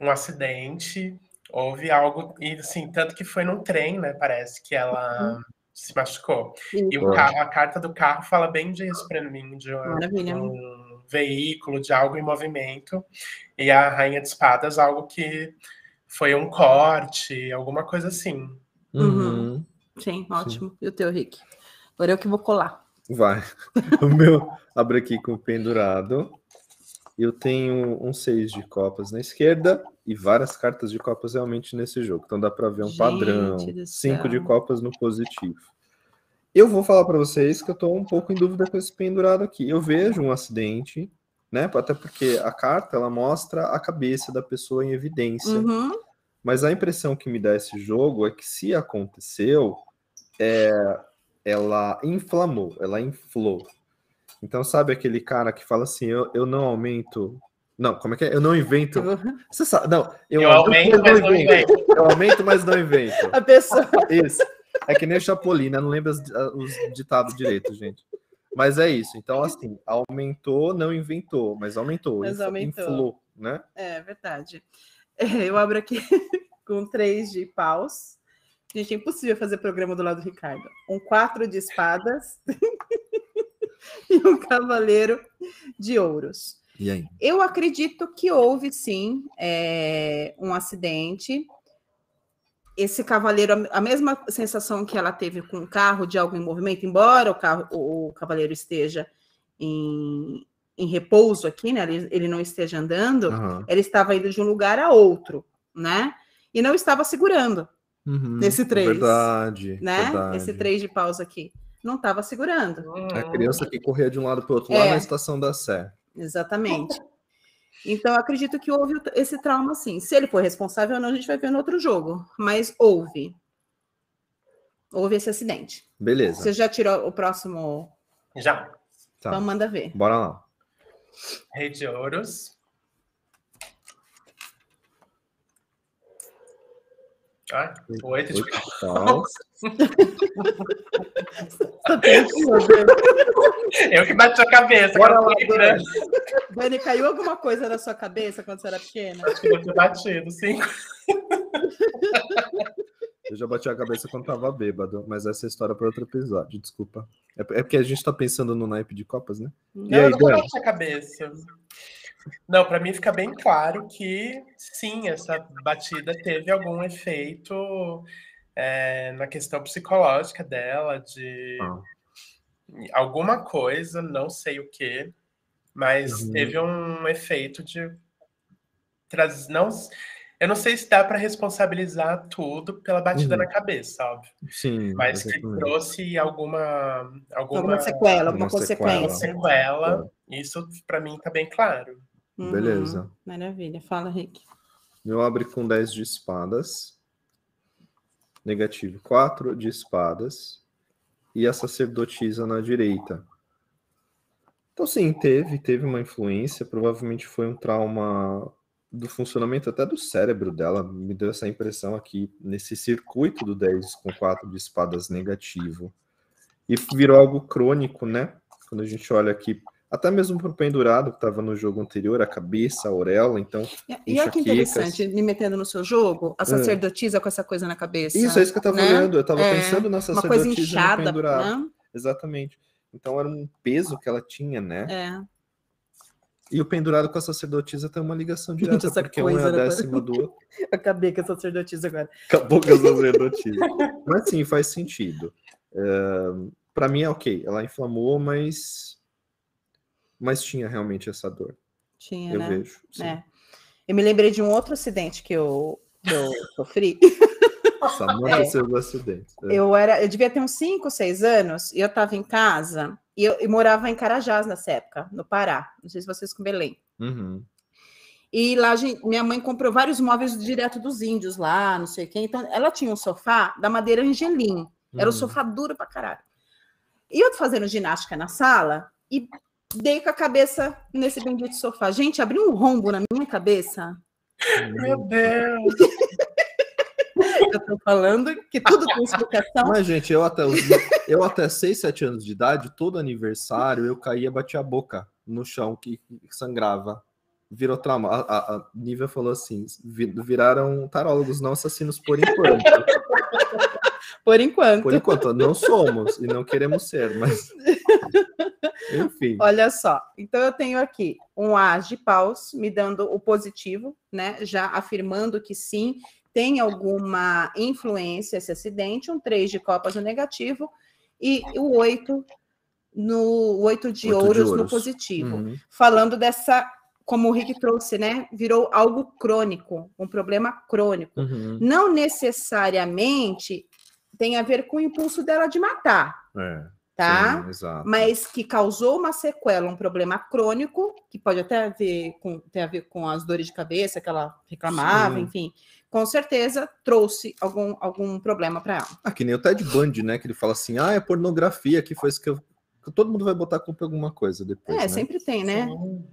um acidente, houve algo, e assim, tanto que foi num trem, né? Parece que ela se machucou. E o Uhum. ca- a carta do carro fala bem disso para mim, de um, um veículo, de algo em movimento. E a Rainha de Espadas, algo que foi um corte, alguma coisa assim. Uhum. Sim, ótimo. E o teu, Rick? Agora eu que vou colar. Vai. O meu abre aqui com o pendurado. Eu tenho um seis de copas na esquerda e várias cartas de copas realmente nesse jogo. Então dá para ver um Gente padrão. do Cinco de céu. copas no positivo. Eu vou falar para vocês que eu estou um pouco em dúvida com esse pendurado aqui. Eu vejo um acidente, né? Até porque a carta ela mostra a cabeça da pessoa em evidência. Uhum. Mas a impressão que me dá esse jogo é que se aconteceu, é, ela inflamou, ela inflou. Então, sabe aquele cara que fala assim: eu, eu não aumento. Não, como é que é? Eu não invento. Você sabe? Não, eu, Eu aumento, mas não invento. Eu aumento, mas não invento. A pessoa. Isso. É que nem o Chapolin, né? Não lembro os, os ditados direito, gente. Mas é isso. Então, assim, aumentou, não inventou, mas aumentou. Mas aumentou. Inflou, né? É verdade. É, eu abro aqui com três de paus. Gente, é impossível fazer programa do lado do Ricardo. Um quatro de espadas e um cavaleiro de ouros. E aí? Eu acredito que houve sim é, um acidente. Esse cavaleiro, a mesma sensação que ela teve com o carro de algo em movimento, embora o, carro, o, o cavaleiro esteja em, em repouso aqui, né? Ele, ele não esteja andando, Aham. ele estava indo de um lugar a outro, né? E não estava segurando, Uhum, Nesse três, Verdade. né? verdade. Esse três de pausa aqui. Não estava segurando. A criança que corria de um lado para o outro, lá É. na estação da Sé. Exatamente. Então, acredito que houve esse trauma, sim. Se ele foi responsável ou não, a gente vai ver no outro jogo. Mas houve. Houve esse acidente. Beleza. Você já tirou o próximo? Já. Tá. Então, manda ver. Bora lá. Rei de ouros. Oito de. Eu que bati a cabeça. Bora lá, Dani. Dani, caiu alguma coisa na sua cabeça quando você era pequena? Acho que eu tinha batido, sim. Eu já bati a cabeça quando tava bêbado, mas essa é história para outro episódio, desculpa. É é porque a gente tá pensando no naipe de copas, né? Não, aí, eu não bati a cabeça. Não, para mim fica bem claro que sim, essa batida teve algum efeito é, na questão psicológica dela, de ah. alguma coisa, não sei o que, mas uhum. teve um efeito de trazer. Não, eu não sei se dá para responsabilizar tudo pela batida uhum. na cabeça, óbvio. Sim. Mas que trouxe alguma, alguma, alguma sequela, alguma consequência. sequela. Isso para mim está bem claro. Uhum. Beleza. Maravilha. Fala, Rick. Eu abro com 10 de espadas. Negativo. 4 de espadas. E a sacerdotisa na direita. Então, sim, teve, teve uma influência. Provavelmente foi um trauma do funcionamento até do cérebro dela, me deu essa impressão aqui, nesse circuito do 10 com 4 de espadas negativo. E virou algo crônico, né? Quando a gente olha aqui, até mesmo para o pendurado que estava no jogo anterior, a cabeça, a auréola, então. E olha que interessante, me metendo no seu jogo, a é. sacerdotisa é. com essa coisa na cabeça. Isso, é isso que eu estava né? olhando, eu estava é. pensando na sacerdotisa Uma coisa inchada, pendurado. Né? Exatamente. Então era um peso que ela tinha, né? É. E o pendurado com a sacerdotisa tem uma ligação direta, Essa porque um é a né, décima do outro. Acabei com a sacerdotisa agora. Acabou com a sacerdotisa. mas sim, faz sentido. É, para mim é ok. Ela inflamou, mas mas tinha realmente essa dor. Tinha, eu né? vejo. Sim. É. Eu me lembrei de um outro acidente que eu, que eu sofri. Samanta é. seus acidentes. É. Eu era, eu devia ter uns 5, 6 anos, e eu estava em casa e eu, eu, morava em Carajás nessa época, no Pará. Não sei se vocês com Belém. Uhum. E lá minha mãe comprou vários móveis direto dos índios lá, não sei o quê. Então ela tinha um sofá da madeira Angelim. Era uhum. um sofá duro pra caralho. E eu tô fazendo ginástica na sala e dei com a cabeça nesse bendito sofá. Gente, abriu um rombo na minha cabeça. Meu Deus! Eu tô falando que tudo tem explicação. Mas, gente, eu até, eu até 6, 7 anos de idade, todo aniversário, eu caía e batia a boca no chão que, que sangrava. Virou trauma. A, a, a Nívia falou assim: viraram tarólogos não assassinos por enquanto. Por enquanto. Por enquanto, não somos e não queremos ser, mas. Enfim. Olha só. Então, eu tenho aqui um as de paus me dando o positivo, né? Já afirmando que sim, tem alguma influência esse acidente, um 3 de copas no negativo e o 8 no 8 de, 8 ouros, de ouros no positivo. Uhum. Falando dessa, como o Rick trouxe, né? Virou algo crônico, um problema crônico. Uhum. Não necessariamente tem a ver com o impulso dela de matar. É tá? Sim, Mas que causou uma sequela, um problema crônico, que pode até ver com, ter a ver com as dores de cabeça que ela reclamava, Sim. enfim. Com certeza trouxe algum, algum problema para ela. Ah, que nem o Ted Bundy, né? Que ele fala assim: ah, é pornografia que foi isso que eu. Todo mundo vai botar culpa em alguma coisa depois. É, né? sempre tem, né? Sim.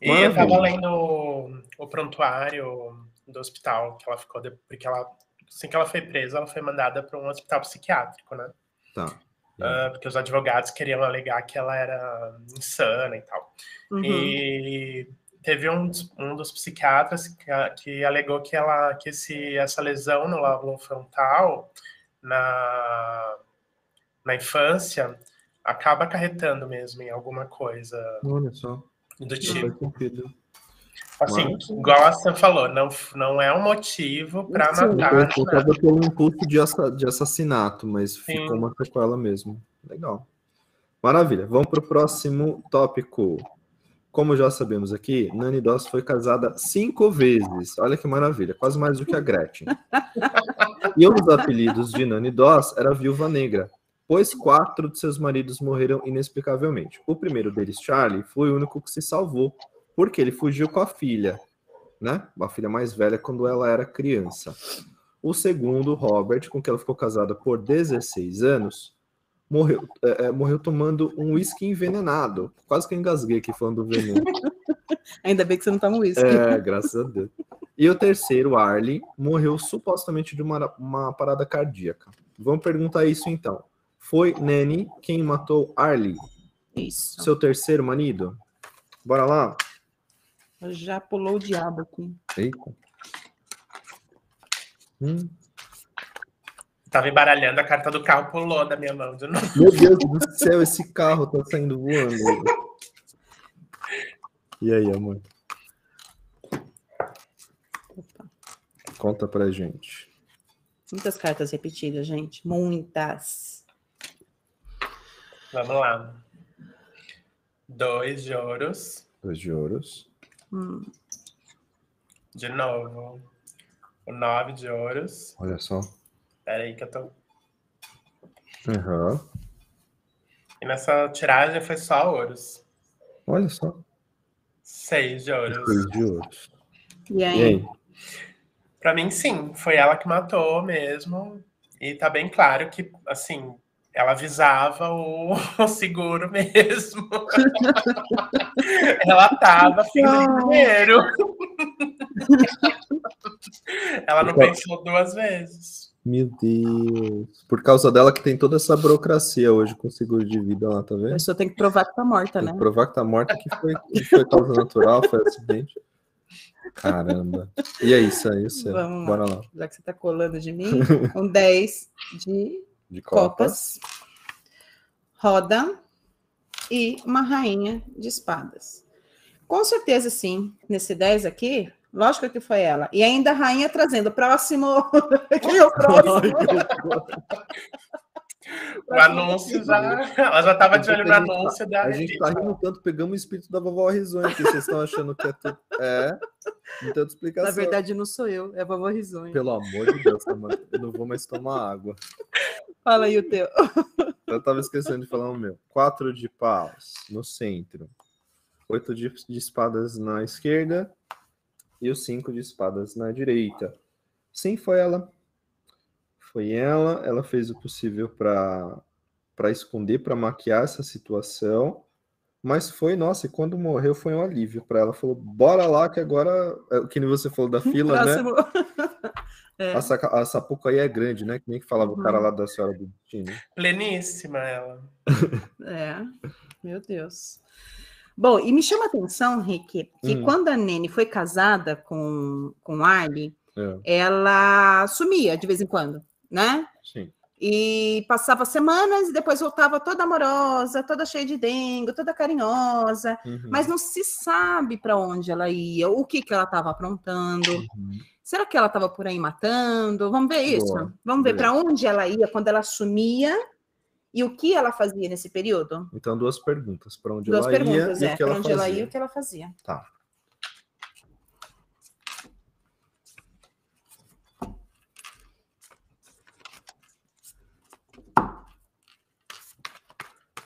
E Maravilha. eu tava lendo o prontuário do hospital que ela ficou, porque ela, assim que ela foi presa, ela foi mandada para um hospital psiquiátrico, né? Tá uh, porque os advogados queriam alegar que ela era insana e tal. Uhum. E teve um, um dos psiquiatras que, que, alegou que ela que esse, essa lesão no lóbulo frontal na, na infância acaba acarretando mesmo em alguma coisa Olha só. do tipo. Assim, Mas... igual a Sam falou, não, não é um motivo para matar. Eu estava pelo impulso de, de assassinato, mas Sim. ficou uma sequela mesmo. Legal. Maravilha. Vamos para o próximo tópico. Como já sabemos aqui, Nani Doss foi casada cinco vezes. Olha que maravilha, quase mais do que a Gretchen. e um dos apelidos de Nani Doss era Viúva Negra, pois quatro de seus maridos morreram inexplicavelmente. O primeiro deles, Charlie, foi o único que se salvou porque ele fugiu com a filha, né? A filha mais velha quando ela era criança. O segundo, Robert, com quem ela ficou casada por 16 anos, morreu, é, é, morreu tomando um uísque envenenado. Quase que eu engasguei aqui falando do veneno. Ainda bem que você não toma uísque. É, graças a Deus. E o terceiro, Arlie, morreu supostamente de uma, uma parada cardíaca. Vamos perguntar isso então. Foi Nanny quem matou Arlie? Isso. Seu terceiro marido? Bora lá? Já pulou o diabo aqui. Eita. Hum. Tava embaralhando a carta do carro, pulou da minha mão de novo. Meu Deus do céu, esse carro tá saindo voando. e aí, amor? Opa. Conta pra gente. Muitas cartas repetidas, gente. Muitas. Vamos lá. Dois de ouros. Dois de ouros. Hum. De novo. O nove de ouros. Olha só. Pera aí que eu tô. Aham. E nessa tiragem foi só ouros. Olha só. Seis de ouros. Dois de ouros. E E aí? aí? Pra mim, sim, foi ela que matou mesmo. E tá bem claro que, assim, ela visava o, o seguro mesmo. ela tava fim do dinheiro. ela não pensou duas vezes. Meu Deus. Por causa dela que tem toda essa burocracia hoje com seguro de vida lá, tá A vendo? pessoa tem que provar que tá morta, Tem né? que provar que tá morta, que foi, que foi causa natural, foi acidente. Caramba. E aí, isso aí, isso lá. Bora lá. Já que você tá colando de mim. Um 10 de De copas. copas. Roda. E uma rainha de espadas. Com certeza, sim. Nesse 10 aqui, lógico que foi ela. E ainda a rainha trazendo o próximo. Quem é o próximo? O anúncio já. Ela já tava de olho no anúncio da. A gente tá rindo tanto, pegamos o espírito da vovó Risonha aqui. Vocês estão achando que é tudo. É, não tem explicação. Na verdade, não sou eu, é a vovó Risonha. Pelo amor de Deus, eu não vou mais tomar água. Fala aí o teu. Eu tava esquecendo de falar o meu. Quatro de paus no centro. Oito de, de espadas na esquerda. E os cinco de espadas na direita. Sim, foi ela. Foi ela. Ela fez o possível para para esconder, para maquiar essa situação. Mas foi, nossa, e quando morreu foi um alívio para ela. Falou, bora lá, que agora. é o Que nem você falou da fila, né? Próximo. É. A, saca, a Sapuca aí é grande, né? Que nem que falava o cara Uhum. lá da senhora do destino. Pleníssima ela. É, meu Deus. Bom, e me chama a atenção, Rick, que Hum. quando a Nene foi casada com, com Arlie, É, ela sumia de vez em quando, né? sim. E passava semanas e depois voltava toda amorosa, toda cheia de dengo, toda carinhosa, Uhum. mas não se sabe para onde ela ia, o que que ela estava aprontando. Uhum. Será que ela estava por aí matando? Vamos ver isso. Boa, Vamos ver para onde ela ia quando ela sumia e o que ela fazia nesse período? Então, duas perguntas. Para onde Duas ela perguntas, ia e é. Para ela onde ela fazia. ia e o que ela fazia. Tá.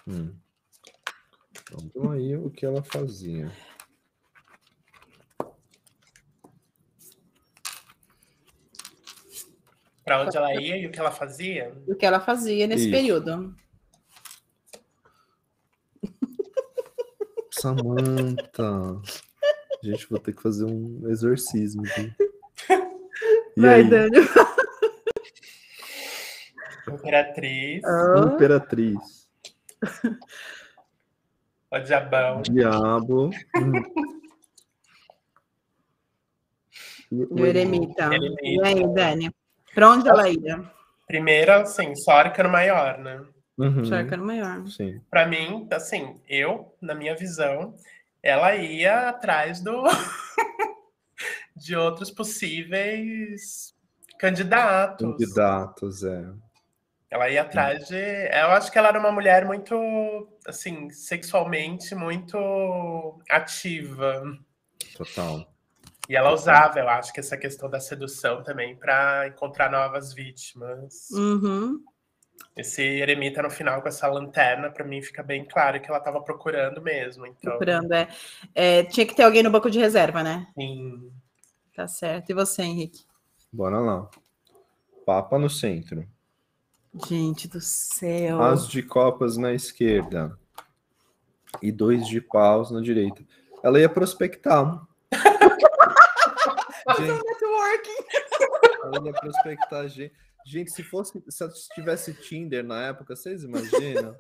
Hum. Então, aí o que ela fazia. Pra onde ela ia e o que ela fazia? O que ela fazia nesse Isso. período. Samanta. Gente, vou ter que fazer um exorcismo aqui. E Vai, aí? Dani. Imperatriz, Ah, Imperatriz. O diabão. Diabo. O eremita. Eremita. E aí, Dani? Para onde ela ia? Primeira, assim, só arcano maior, né? Uhum. Charcano maior. Sim. Pra mim, assim, eu, na minha visão, ela ia atrás do de outros possíveis candidatos. Candidatos, é. Ela ia atrás de. Eu acho que ela era uma mulher muito, assim, sexualmente muito ativa. Total. E ela usava, eu acho que essa questão da sedução também para encontrar novas vítimas. Uhum. Esse eremita no final com essa lanterna, para mim fica bem claro que ela estava procurando mesmo. Então, Procurando, é. É, Tinha que ter alguém no banco de reserva, né? sim. Tá certo. E você, Henrique? Bora lá. Papa no centro. Gente do céu. As de copas na esquerda. E dois de paus na direita. Ela ia prospectar. gente, Networking. ela ia prospectar gente. Gente, se fosse, se ela tivesse Tinder na época, vocês imaginam?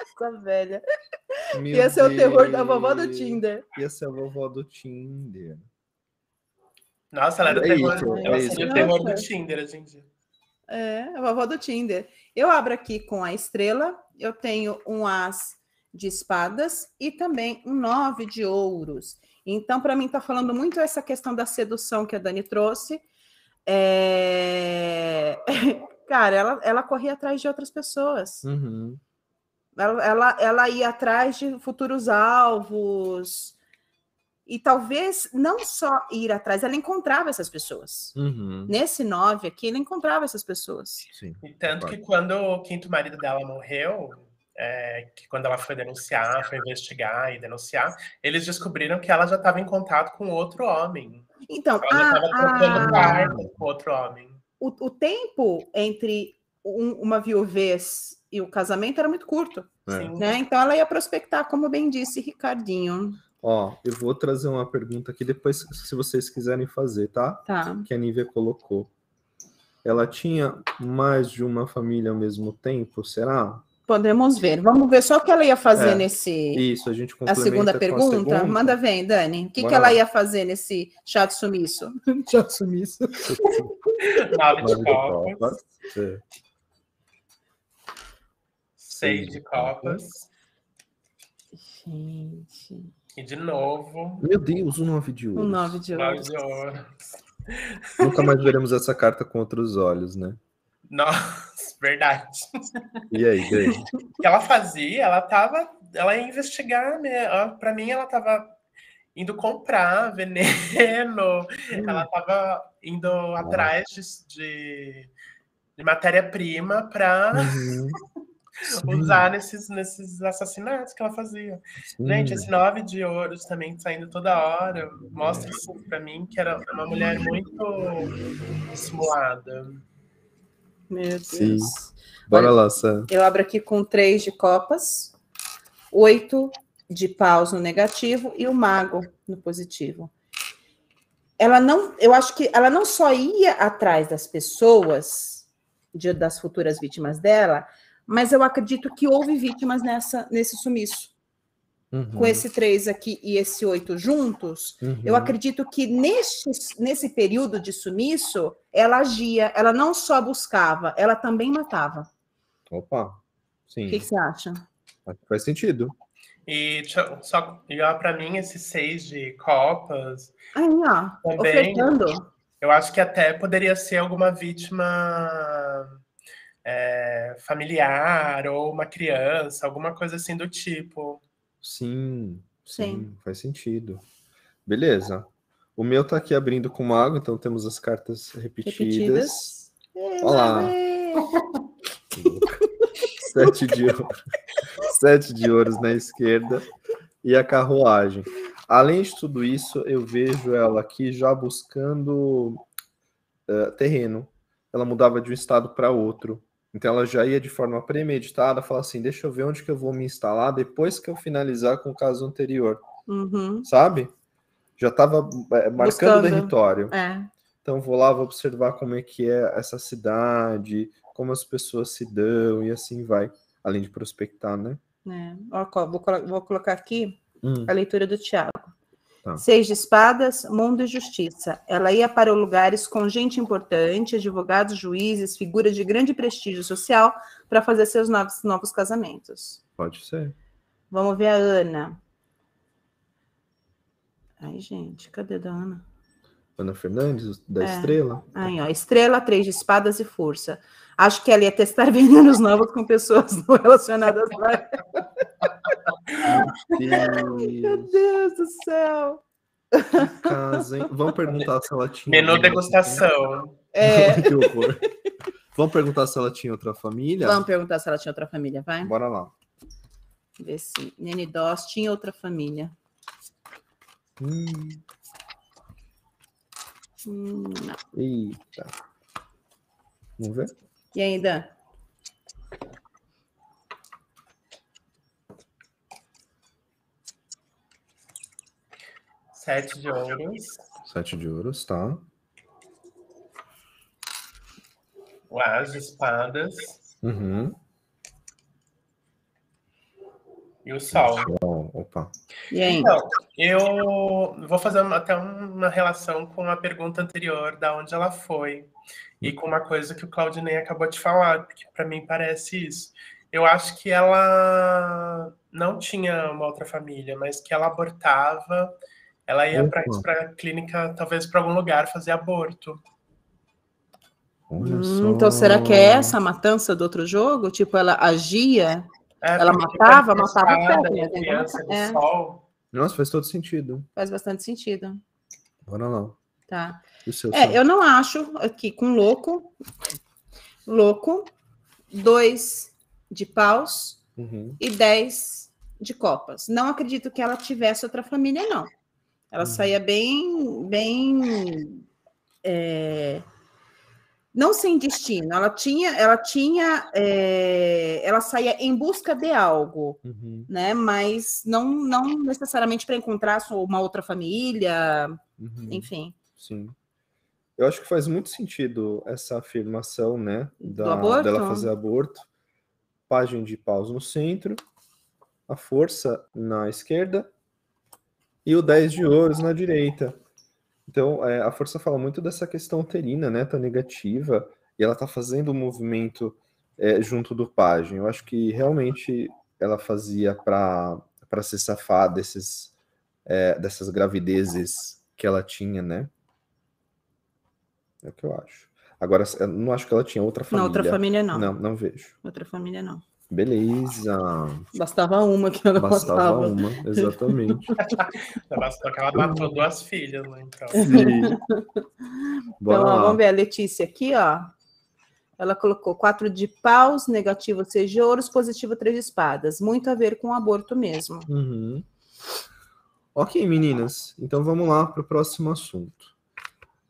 Essa velha. Meu Ia ser o terror da vovó do Deus. Tinder. Ia ser a vovó do Tinder. Nossa, ela era o É terror, isso, ela é isso. o terror do. Tinder hoje em dia. É, a vovó do Tinder. Eu abro aqui com a estrela, eu tenho um as de espadas e também um nove de ouros. Então, para mim, está falando muito essa questão da sedução que a Dani trouxe, É... Cara, ela, ela corria atrás de outras pessoas. Uhum. Ela, ela, ela ia atrás de futuros alvos. E talvez não só ir atrás, ela encontrava essas pessoas. Uhum. Nesse nove aqui, ela encontrava essas pessoas. Sim. E tanto que quando o quinto marido dela morreu, é, que quando ela foi denunciar, foi investigar e denunciar, eles descobriram que ela já estava em contato com outro homem. Então, Ela já a- estava trocando cartas com outro homem. o, o tempo entre um- uma viuvez e o casamento era muito curto, É. Sim. né? Então ela ia prospectar, como bem disse Ricardinho. Ó, eu vou trazer uma pergunta aqui depois, se vocês quiserem fazer, tá? Tá. Que a Nívia colocou. Ela tinha mais de uma família ao mesmo tempo, será? Podemos ver. Vamos ver só o que ela ia fazer É, nesse. Isso, a gente A segunda com a pergunta? segunda. Manda ver, Dani. O que, que ela ia fazer nesse chato sumiço? chato sumiço. Nove de copas, copas. É. seis de copas, Gente. E de novo, Meu Deus, o nove de O ouro. nove de nove de ouro. Nunca mais veremos essa carta com outros olhos, né? Nossa, verdade. E aí, Dani? O que ela fazia, ela tava, ela ia investigar, né? Pra mim, ela tava indo comprar veneno, ela tava indo atrás de, de, de matéria-prima para Uhum. Usar nesses, nesses assassinatos que ela fazia. sim. Gente, esse nove de ouros também saindo toda hora mostra assim, pra mim que era uma mulher muito dissimulada. Meu Deus. Sim. Bora Olha- lá, Sam. Eu abro aqui com três de copas, oito de paus no negativo e o mago no positivo. Ela não, eu acho que ela não só ia atrás das pessoas, de- das futuras vítimas dela, mas eu acredito que houve vítimas nessa, nesse sumiço. Uhum, Com esse três aqui e esse oito juntos, uhum. eu acredito que neste, nesse período de sumiço, ela agia, ela não só buscava, ela também matava. Opa, sim. O que, que você acha? Acho que Faz sentido. E só e ó, pra mim, esse seis de copas, Aí, ó, Também. ofertando. eu acho que até poderia ser alguma vítima é, familiar ou uma criança, alguma coisa assim do tipo. Sim, sim, Sim. faz sentido. Beleza. O meu tá aqui abrindo com mago, então temos as cartas repetidas. Repetidas. Olá. Sete de. Sete de ouros na esquerda e a carruagem. Além de tudo isso, eu vejo ela aqui já buscando eh, terreno. Ela mudava de um estado para outro. Então ela já ia de forma premeditada, falar assim: deixa eu ver onde que eu vou me instalar depois que eu finalizar com o caso anterior, Uhum, sabe? Já estava marcando Buscando. o território. é. Então vou lá, vou observar como é que é essa cidade, como as pessoas se dão e assim vai. Além de prospectar, né? é. Ó, vou, vou colocar aqui Hum, a leitura do Tiago. Tá. Seis de espadas, mundo e justiça. Ela ia para lugares com gente importante, advogados, juízes, figuras de grande prestígio social, para fazer seus novos, novos casamentos. pode ser. Vamos ver a Ana. Ai, gente, cadê a da Ana? Ana Fernandes, da É. Estrela. Aí, ó, estrela, três de espadas e força. Acho que ela ia testar venenos novos com pessoas não relacionadas a ela. Meu Deus, Deus do céu. que casa, hein? Vamos perguntar se ela tinha. Menu degustação. É, que horror. Vamos perguntar se ela tinha outra família? vamos perguntar se ela tinha outra família, vai? Bora lá. Ver se Nene Doss tinha outra família. Hum, Hum, não. eita. Vamos ver? E ainda? Sete de ouros. Sete de ouros, tá? O as de espadas. Uhum. E o sol. Opa. E ainda? Então, eu vou fazer até uma relação com a pergunta anterior, da onde ela foi, e com uma coisa que o Claudinei acabou de falar, porque para mim parece isso. Eu acho que ela não tinha uma outra família, mas que ela abortava, ela ia para a clínica, talvez para algum lugar, fazer aborto. Hum, então, será que é essa a matança do outro jogo? Tipo, ela agia, É, ela matava, matava na né? criança do É. sol. Nossa, faz todo sentido. faz bastante sentido. Bora lá. Tá. E o seu É, eu não acho aqui com louco, louco, dois de paus Uhum. e dez de copas. Não acredito que ela tivesse outra família, não. Ela Hum. saía bem, bem, é, não sem destino. Ela tinha, ela tinha, é, ela saía em busca de algo, Uhum. né? Mas não, não necessariamente para encontrar uma outra família, Uhum. enfim. Sim. Eu acho que faz muito sentido essa afirmação, né? Da? Dela fazer aborto. Página de paus no centro, a força na esquerda e o 10 de ouros na direita. Então, é, a força fala muito dessa questão uterina, né? Tá negativa, e ela tá fazendo um movimento é, junto do pajem. Eu acho que realmente ela fazia para se safar desses, é, dessas gravidezes que ela tinha, né? É o que eu acho. Agora, eu não acho que ela tinha outra família. outra família, não. Não, não vejo. Outra família, não. Beleza. Bastava uma que ela Bastava bastava. uma, exatamente. Bastou que ela matou duas filhas, né? Então. Então, ó, vamos ver a Letícia aqui, ó. Ela colocou quatro de paus, negativo seis de ouros, positivo três de espadas. Muito a ver com o aborto mesmo. Uhum. Ok, meninas. Então vamos lá para o próximo assunto.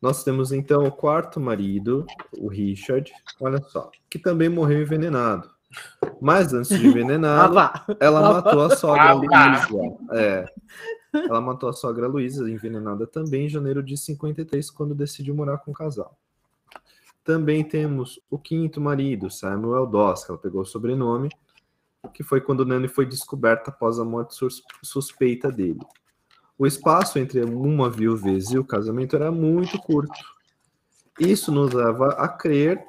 Nós temos então o quarto marido, o Richard, olha só, que também morreu envenenado. Mas antes de Ah, envenenado, vá. ela Ah, matou a sogra Ah. Luísa. É. Ela matou a sogra Luísa, envenenada também em janeiro de 53, quando decidiu morar com o casal. Também temos o quinto marido, Samuel Doss, que ela pegou o sobrenome, que foi quando o Nani foi descoberta após a morte sus- suspeita dele. O espaço entre uma viuvez e o casamento era muito curto. Isso nos leva a crer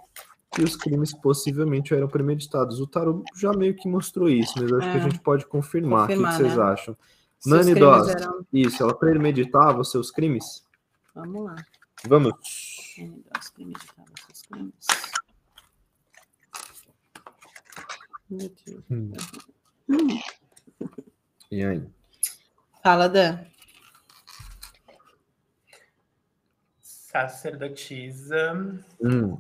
que os crimes possivelmente eram premeditados. O Tarot já meio que mostrou isso, mas acho que a É. gente pode confirmar. Confirmar, o que, que vocês né? acham? Se os Nani Doss, eram- isso, ela premeditava os seus crimes? Vamos lá. Vamos. Nani Doss, premeditava seus crimes. Meu Deus. Hum. Hum. E aí? Fala, Dan. Sacerdotisa, Hum,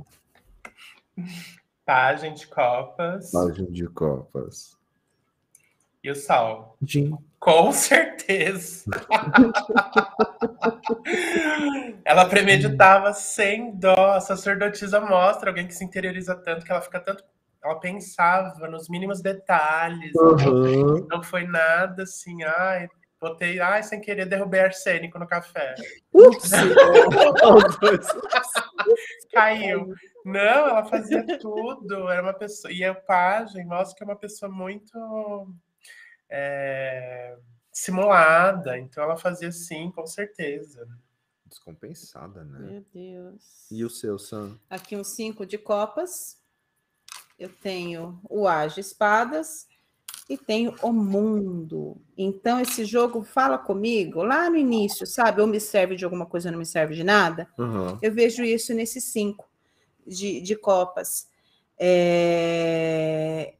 pajem de copas página de copas. e o sol. Jim. Com certeza. ela premeditava sem dó. A sacerdotisa mostra alguém que se interioriza tanto, que ela fica tanto. Ela pensava nos mínimos detalhes. Uhum. Não foi nada assim, ai, botei, ai, sem querer derrubei arsênico no café. Ups! Caiu. Não, ela fazia tudo. Era uma pessoa. E a pajem mostra que é uma pessoa muito é, simulada. Então ela fazia sim, com certeza. Descompensada, né? Meu Deus. E o seu, Sam? Aqui um cinco de copas. Eu tenho o As de espadas e tenho o mundo. Então, esse jogo fala comigo lá no início, sabe? Ou me serve de alguma coisa, ou não me serve de nada. Uhum. Eu vejo isso nesses cinco de, de copas. É,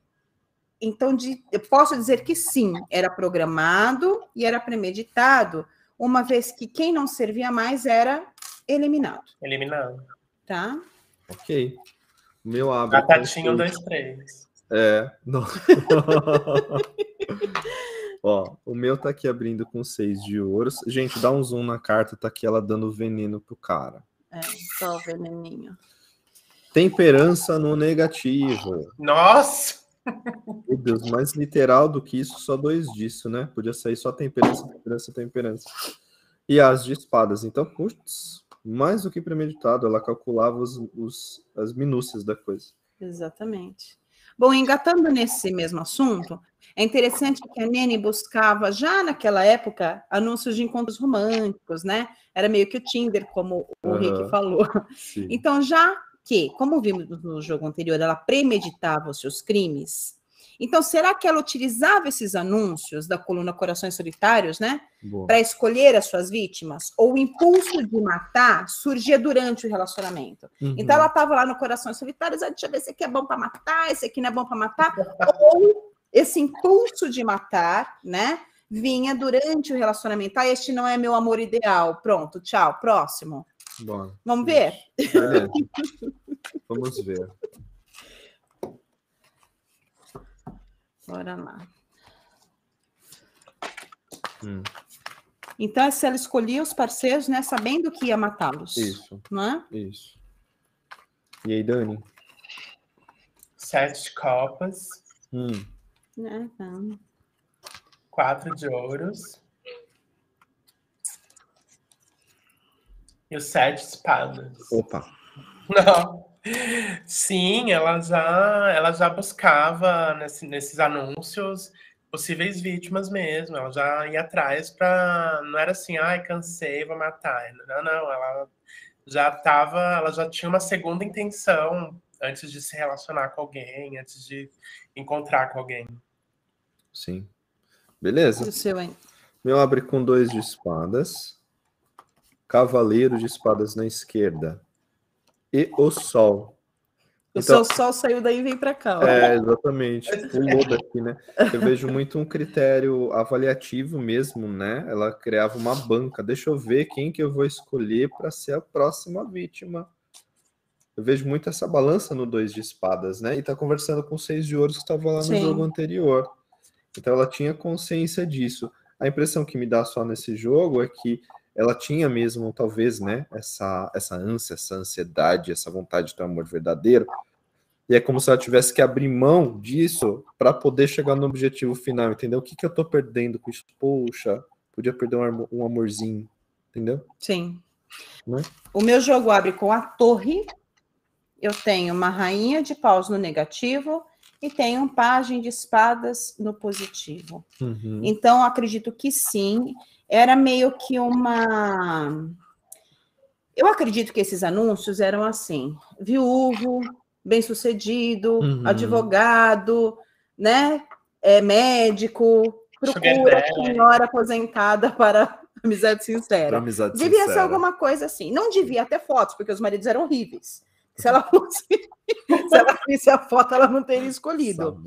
Então, de- eu posso dizer que sim, era programado e era premeditado, uma vez que quem não servia mais era eliminado, Eliminando. tá? Ok. O meu abre. seis. dois, três. É. Não. Ó, o meu tá aqui abrindo com seis de ouros. Gente, dá um zoom na carta, tá aqui ela dando veneno pro cara. É, só o veneninho. Temperança no negativo. Nossa! Meu Deus, mais literal do que isso, só dois disso, né? Podia sair só temperança, temperança, temperança. E as de espadas. Então, putz, mais do que premeditado, ela calculava os, os- as minúcias da coisa. Exatamente. Bom, engatando nesse mesmo assunto, é interessante que a Nene buscava, já naquela época, anúncios de encontros românticos, né? Era meio que o Tinder, como o Aham. Rick falou. Sim. Então, já que, como vimos no jogo anterior, ela premeditava os seus crimes, Então, será que ela utilizava esses anúncios da coluna Corações Solitários, né? Para escolher as suas vítimas? Ou o impulso de matar surgia durante o relacionamento? Uhum. Então, ela estava lá no Corações Solitários, ah, deixa eu ver, esse aqui é bom para matar, esse aqui não é bom para matar. Ou esse impulso de matar, né? Vinha durante o relacionamento. Ah, este não é meu amor ideal. Pronto, tchau, próximo. Bom, Vamos ver? Vamos ver. Bora lá. Hum. Então, se ela escolhia os parceiros, né, sabendo que ia matá-los. Isso. Não é? Isso. E aí, Dani? Sete copas. Hum. É, então. Quatro de ouros. E os sete espadas. Opa. Não. Sim, ela já, ela já buscava nesse, nesses anúncios possíveis vítimas mesmo. Ela já ia atrás para. Não era assim, ai, cansei, vou matar. Não, não. Ela já estava. Ela já tinha uma segunda intenção antes de se relacionar com alguém, antes de encontrar com alguém. Sim. Beleza. O seu, hein? Meu abre com dois de espadas. Cavaleiro de espadas na esquerda e o Sol. O então, seu Sol saiu daí e veio para cá. Ó. É, exatamente. Pulou daqui, né? Eu vejo muito um critério avaliativo mesmo, né? Ela criava uma banca. Deixa eu ver quem que eu vou escolher para ser a próxima vítima. Eu vejo muito essa balança no dois de espadas, né? E tá conversando com seis de ouros que estava lá no Sim. jogo anterior. Então ela tinha consciência disso. A impressão que me dá só nesse jogo é que ela tinha mesmo, talvez, né, essa, essa ânsia, essa ansiedade, essa vontade de ter um amor verdadeiro. E é como se ela tivesse que abrir mão disso para poder chegar no objetivo final, entendeu? O que, que eu tô perdendo com isso? Poxa, podia perder um, um amorzinho, entendeu? Sim. Né? O meu jogo abre com a torre. Eu tenho uma rainha de paus no negativo e tenho um pajem de espadas no positivo. Uhum. Então, acredito que sim era meio que uma. Eu acredito que esses anúncios eram assim: viúvo, bem-sucedido, uhum. advogado, né? É, médico, procura senhora aposentada para amizade sincera. Amizade devia sincera. ser alguma coisa assim. Não devia ter fotos, porque os maridos eram horríveis. Se ela fosse, se ela visse a foto, ela não teria escolhido.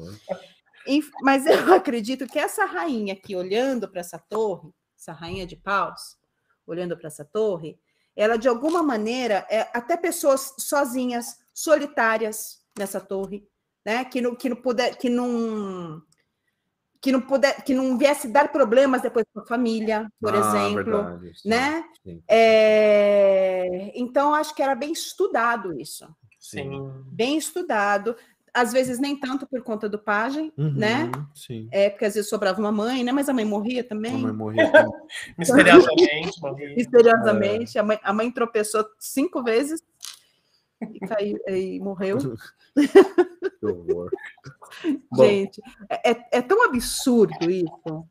Mas eu acredito que essa rainha aqui, olhando para essa torre, essa rainha de paus, olhando para essa torre, ela de alguma maneira, é, até pessoas sozinhas, solitárias nessa torre, né, que não, que não puder, que não que não puder, que não viesse dar problemas depois para a família, por ah, exemplo, verdade, sim, né? Sim. É, então acho que era bem estudado isso. Sim. Bem estudado às vezes nem tanto por conta do pajem, uhum, né? Sim. É, porque às vezes sobrava uma mãe, né? Mas a mãe morria também. A mãe morria também. Misteriosamente morria. Misteriosamente. É. A, mãe, a mãe tropeçou cinco vezes e caiu e morreu. que horror. Gente, é, é, é tão absurdo isso.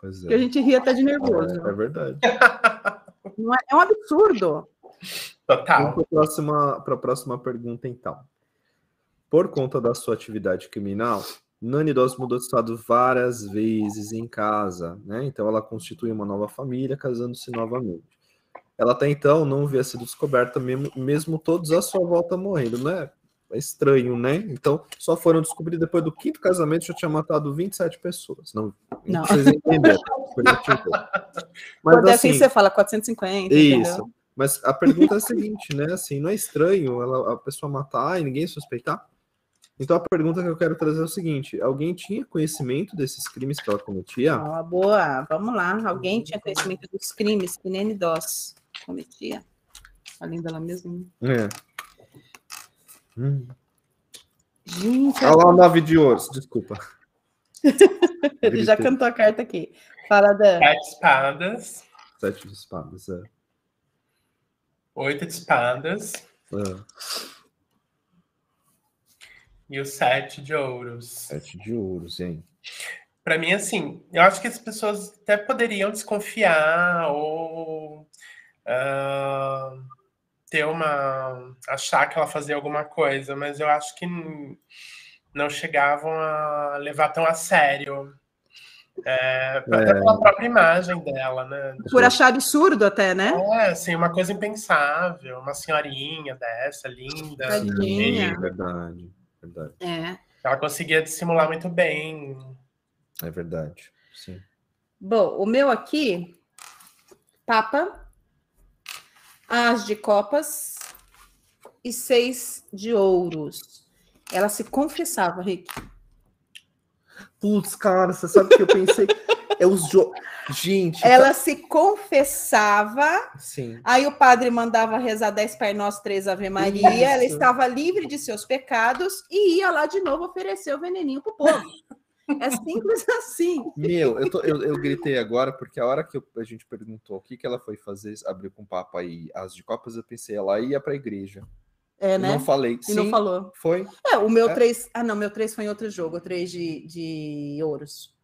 Pois é. Que a gente ria até de nervoso. É, é verdade. Não é, é um absurdo. Total. Para a próxima, próxima pergunta, então. Por conta da sua atividade criminal, Nani Dos mudou de estado várias vezes em casa, né? Então ela constitui uma nova família, casando-se novamente. Ela até então não havia sido descoberta, mesmo, mesmo todos à sua volta morrendo, né? É estranho, né? Então, só foram descobrir depois do quinto casamento já tinha matado 27 pessoas. Não, não. vocês entenderam. Mas Quando assim, assim você fala 450. Isso. Entendeu? Mas a pergunta é a seguinte, né? Assim, não é estranho ela, a pessoa matar e ninguém suspeitar? Então a pergunta que eu quero trazer é o seguinte: alguém tinha conhecimento desses crimes que ela cometia? Ah, boa, vamos lá. Alguém tinha conhecimento dos crimes que Nene Doss cometia? Além dela mesma. É. Hum. Gente. Olha lá o nove de ouros, desculpa. Ele já cantou a carta aqui. Fala da. Sete espadas. Sete de espadas, é. Oito de espadas. É. E o sete de ouros. Sete de ouros, hein? Para mim, assim, eu acho que as pessoas até poderiam desconfiar ou uh, ter uma. achar que ela fazia alguma coisa, mas eu acho que não chegavam a levar tão a sério. É, até pela própria imagem dela, né? Por achar absurdo até, né? É, assim, uma coisa impensável, uma senhorinha dessa, linda. Tadinha. Sim, verdade, verdade. É. Ela conseguia dissimular muito bem. É verdade, sim. Bom, o meu aqui, Papa, As de Copas e Seis de Ouros. Ela se confessava, Rick. Putz, cara, você sabe que eu pensei. é os jogos. Gente. Ela se confessava, Sim. aí o padre mandava rezar 10 Pai Nosso, 3 Ave Maria, Isso. ela estava livre de seus pecados e ia lá de novo oferecer o veneninho pro povo. É simples assim. Meu, eu, tô- eu, eu gritei agora porque a hora que eu- a gente perguntou o que, que ela foi fazer, abriu com o Papa e as de Copas, eu pensei, ela ia pra igreja. É, né? Não falei. E não Sim, falou. Foi. É, o meu É. 3. Ah, não, meu 3 foi em outro jogo, o 3 de, de ouros.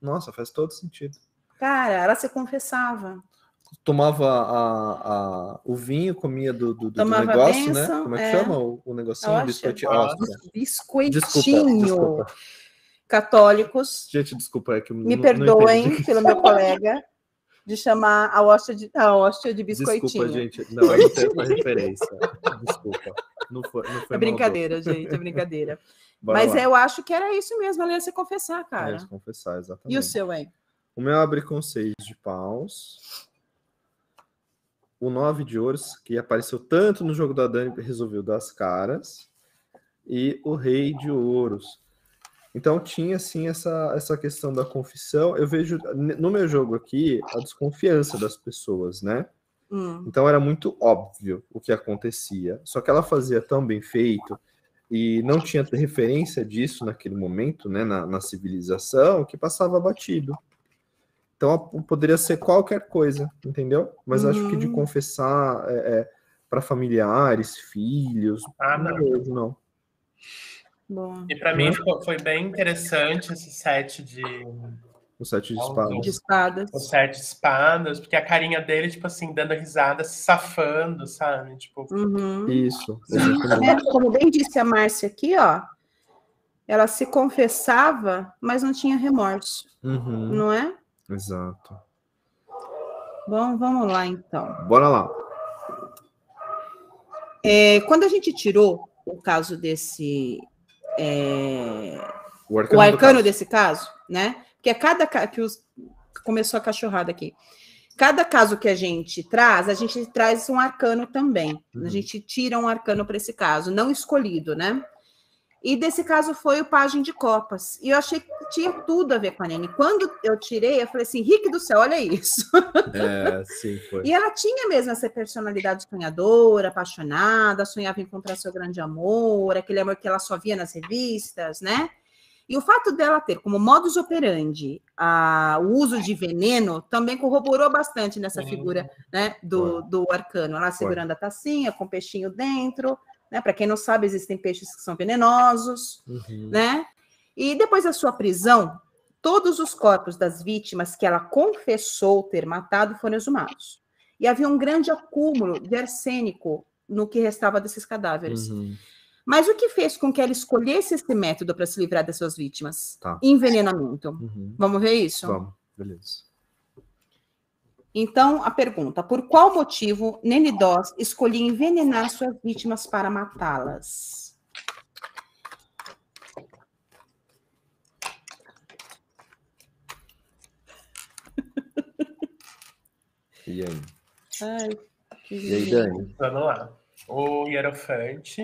Nossa, faz todo sentido. Cara, ela se confessava. Tomava a, a- o vinho, comia do, do, do negócio, né? bênção, Como é que é. chama o, o negocinho? Biscoitinho. Hóstia. Hóstia. Biscoitinho. Desculpa, desculpa. Católicos, Gente, desculpa, é que me não- não perdoem entendi. pelo meu colega de chamar a hóstia de, a hóstia de biscoitinho. Desculpa, gente. Não, eu não tenho essa referência. Desculpa. Não foi, não foi É brincadeira, gente, é brincadeira. Mas lá. eu acho que era isso mesmo, ela ia se confessar, cara. se confessar, exatamente. E o seu, hein? O meu abre com seis de paus. O nove de ouros, que apareceu tanto no jogo da Dani, resolveu dar as caras. E o rei de ouros. Então tinha assim essa, essa questão da confissão. Eu vejo no meu jogo aqui a desconfiança das pessoas, né? Hum. Então era muito óbvio o que acontecia. Só que ela fazia tão bem feito e não tinha referência disso naquele momento, né, na, na civilização, que passava batido. Então poderia ser qualquer coisa, entendeu? Mas acho que de Uhum. confessar para familiares, filhos, Ah, não. não. Bom. E para mim ficou- foi bem interessante esse set de O sete de Não, espadas. De espadas. o set de espadas, porque a carinha dele, tipo assim, dando risada, se safando, sabe? Tipo, Uhum. Isso. É, como bem disse a Márcia aqui, ó, ela se confessava, mas não tinha remorso, Uhum, não é? Exato. Bom, vamos lá então. Bora lá. É, quando a gente tirou o caso desse. é, O o arcano, do arcano caos. desse caso, né? Porque a cada ca- que os, começou a cachorrada aqui. Cada caso que a gente traz, a gente traz um arcano também. Uhum. A gente tira um arcano para esse caso, não escolhido, né? E desse caso foi o Pagem de Copas. E eu achei que tinha tudo a ver com a Nene. Quando eu tirei, eu falei assim: Rick do céu, olha isso. É, sim, foi. E ela tinha mesmo essa personalidade sonhadora, apaixonada, sonhava em encontrar seu grande amor, aquele amor que ela só via nas revistas, né? E o fato dela ter como modus operandi a, o uso de veneno também corroborou bastante nessa Sim. figura né, do, do arcano. Ela segurando a tacinha com o peixinho dentro. Né? Para quem não sabe, existem peixes que são venenosos Uhum. né? E depois da sua prisão, todos os corpos das vítimas que ela confessou ter matado foram exumados. E havia um grande acúmulo de arsênico no que restava desses cadáveres. Uhum. Mas o que fez com que ela escolhesse esse método para se livrar das suas vítimas? Tá. Envenenamento. Uhum. Vamos ver isso? Vamos, beleza. Então, a pergunta: por qual motivo Nene Doss escolhia envenenar suas vítimas para matá-las? E aí? Ai, que E aí, Dani? vamos lá. O Hierofante,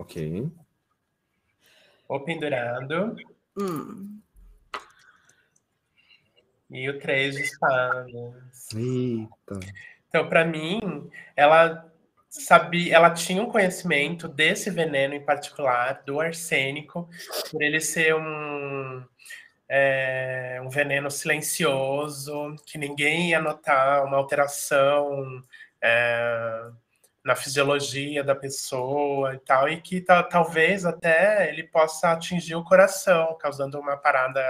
Ok. o Pendurado Hum. e o Três de Espadas. Eita. Então, para mim, ela sabia, ela tinha um conhecimento desse veneno em particular, do arsênico, por ele ser um, é, um veneno silencioso, que ninguém ia notar uma alteração é, na fisiologia da pessoa e tal, e que ta- talvez até ele possa atingir o coração, causando uma parada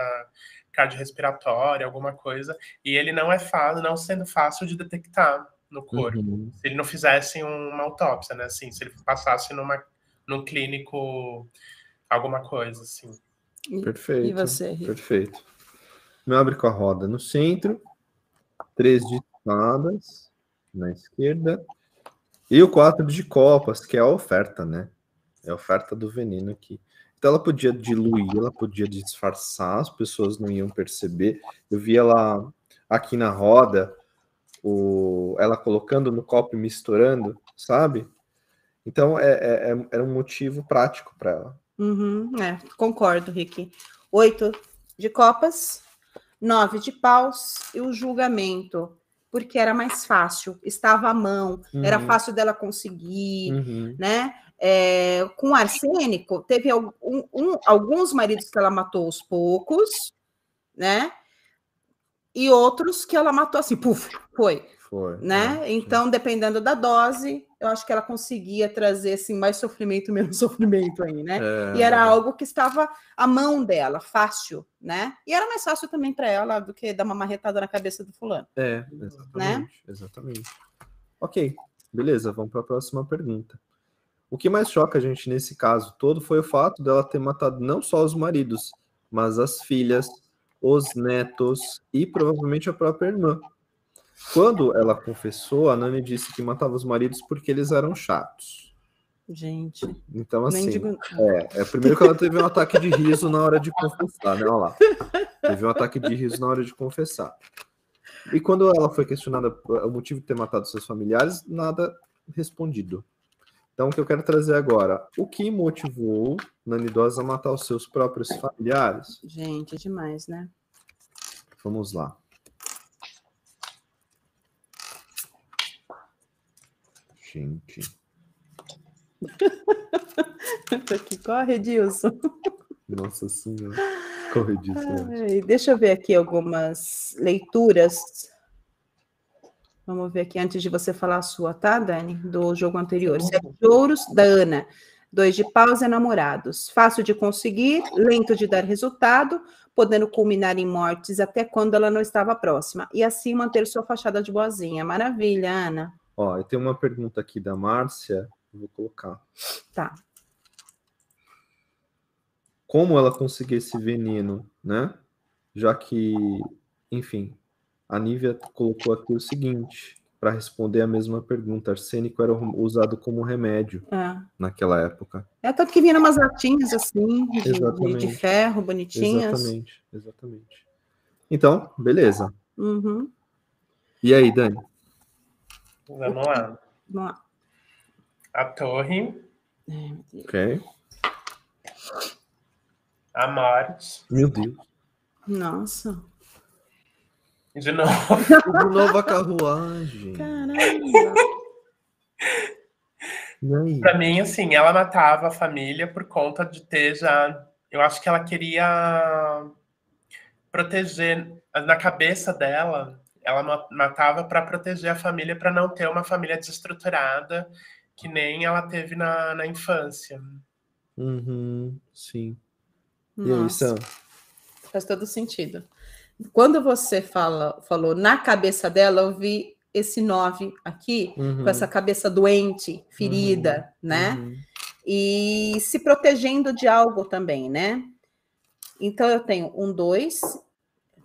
cardiorrespiratória, alguma coisa, e ele não é fácil, não sendo fácil de detectar no corpo. Uhum. Se ele não fizesse uma autópsia, né? Assim, se ele passasse numa, num clínico alguma coisa, assim. Perfeito. E você, Rita? Perfeito. Me abre com a roda no centro, três de espadas na esquerda e o quatro de copas, que é a oferta, né? É a oferta do veneno aqui. Então ela podia diluir, ela podia disfarçar, as pessoas não iam perceber. Eu vi ela aqui na roda, o, ela colocando no copo e misturando, sabe? Então é, é, é- era um motivo prático para ela. Uhum, é, concordo, Rick. Oito de copas, nove de paus e o julgamento, porque era mais fácil, estava à mão, era Uhum. fácil dela conseguir, Uhum. né? É, com arsênico, teve um- alguns maridos que ela matou aos poucos, né? E outros que ela matou assim, puf, foi, Foi. né? é, Então, dependendo da dose, eu acho que ela conseguia trazer assim mais sofrimento, menos sofrimento aí, né? é, E era algo que estava à mão dela, fácil, né? E era mais fácil também para ela do que dar uma marretada na cabeça do fulano. É, Né? exatamente. Exatamente. Ok, beleza, vamos para a próxima pergunta. O que mais choca a gente nesse caso todo foi o fato dela ter matado não só os maridos, mas as filhas, os netos e provavelmente a própria irmã. Quando ela confessou, a Nani disse que matava os maridos porque eles eram chatos. Gente, Então, assim, digo. é, é primeiro que ela teve um ataque de riso na hora de confessar, né? Olha lá. Teve um ataque de riso na hora de confessar. E quando ela foi questionada o motivo de ter matado seus familiares, nada respondido. Então, o que eu quero trazer agora, o que motivou Nani Dose a matar os seus próprios familiares? Gente, é demais, né? Vamos lá. Gente, Tô aqui, corre, Dilson. nossa senhora. Corre disso. né? Ai, deixa eu ver aqui algumas leituras. Vamos ver aqui antes de você falar a sua, tá, Dani? Do jogo anterior. Sete de ouros, da Ana. Dois de paus enamorados. Fácil de conseguir, lento de dar resultado, podendo culminar em mortes até quando ela não estava próxima. E assim manter sua fachada de boazinha. Maravilha, Ana. Ó, eu tenho uma pergunta aqui da Márcia, vou colocar. Tá. Como ela conseguiu esse veneno, né? Já que, enfim, a Nívia colocou aqui o seguinte, para responder a mesma pergunta, arsênico era usado como remédio É. naquela época. É tanto que vinha umas latinhas assim, de, de- ferro, bonitinhas. Exatamente, exatamente. Então, beleza. Uhum. E aí, Dani? Vamos lá. Vamos lá. A torre, Deus. Ok. a morte. Meu Deus. Nossa. De novo, De novo a carruagem. Caramba. Aí? pra mim, assim, ela matava a família por conta de ter já. Eu acho que ela queria proteger. Na cabeça dela, ela ma- matava para proteger a família, para não ter uma família desestruturada, que nem ela teve na, na infância. Uhum, sim. E aí, Nossa, Sam? faz todo sentido. Quando você fala, falou na cabeça dela, eu vi esse nove aqui, Uhum, com essa cabeça doente, ferida, né? uhum. E se protegendo de algo também, né? Então eu tenho um dois,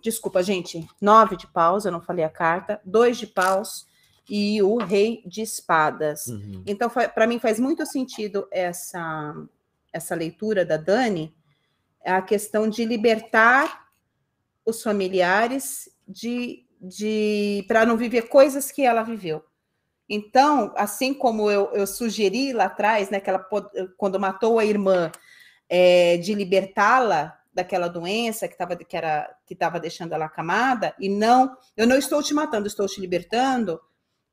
desculpa, gente, nove de paus, eu não falei a carta, dois de paus e o rei de espadas. Uhum. Então, para mim faz muito sentido essa essa leitura da Dani, a questão de libertar os familiares de, de para não viver coisas que ela viveu. Então, assim como eu, eu sugeri lá atrás, né, que ela, quando matou a irmã, é, de libertá-la daquela doença que estava que era que estava deixando ela acamada, e não, eu não estou te matando, estou te libertando.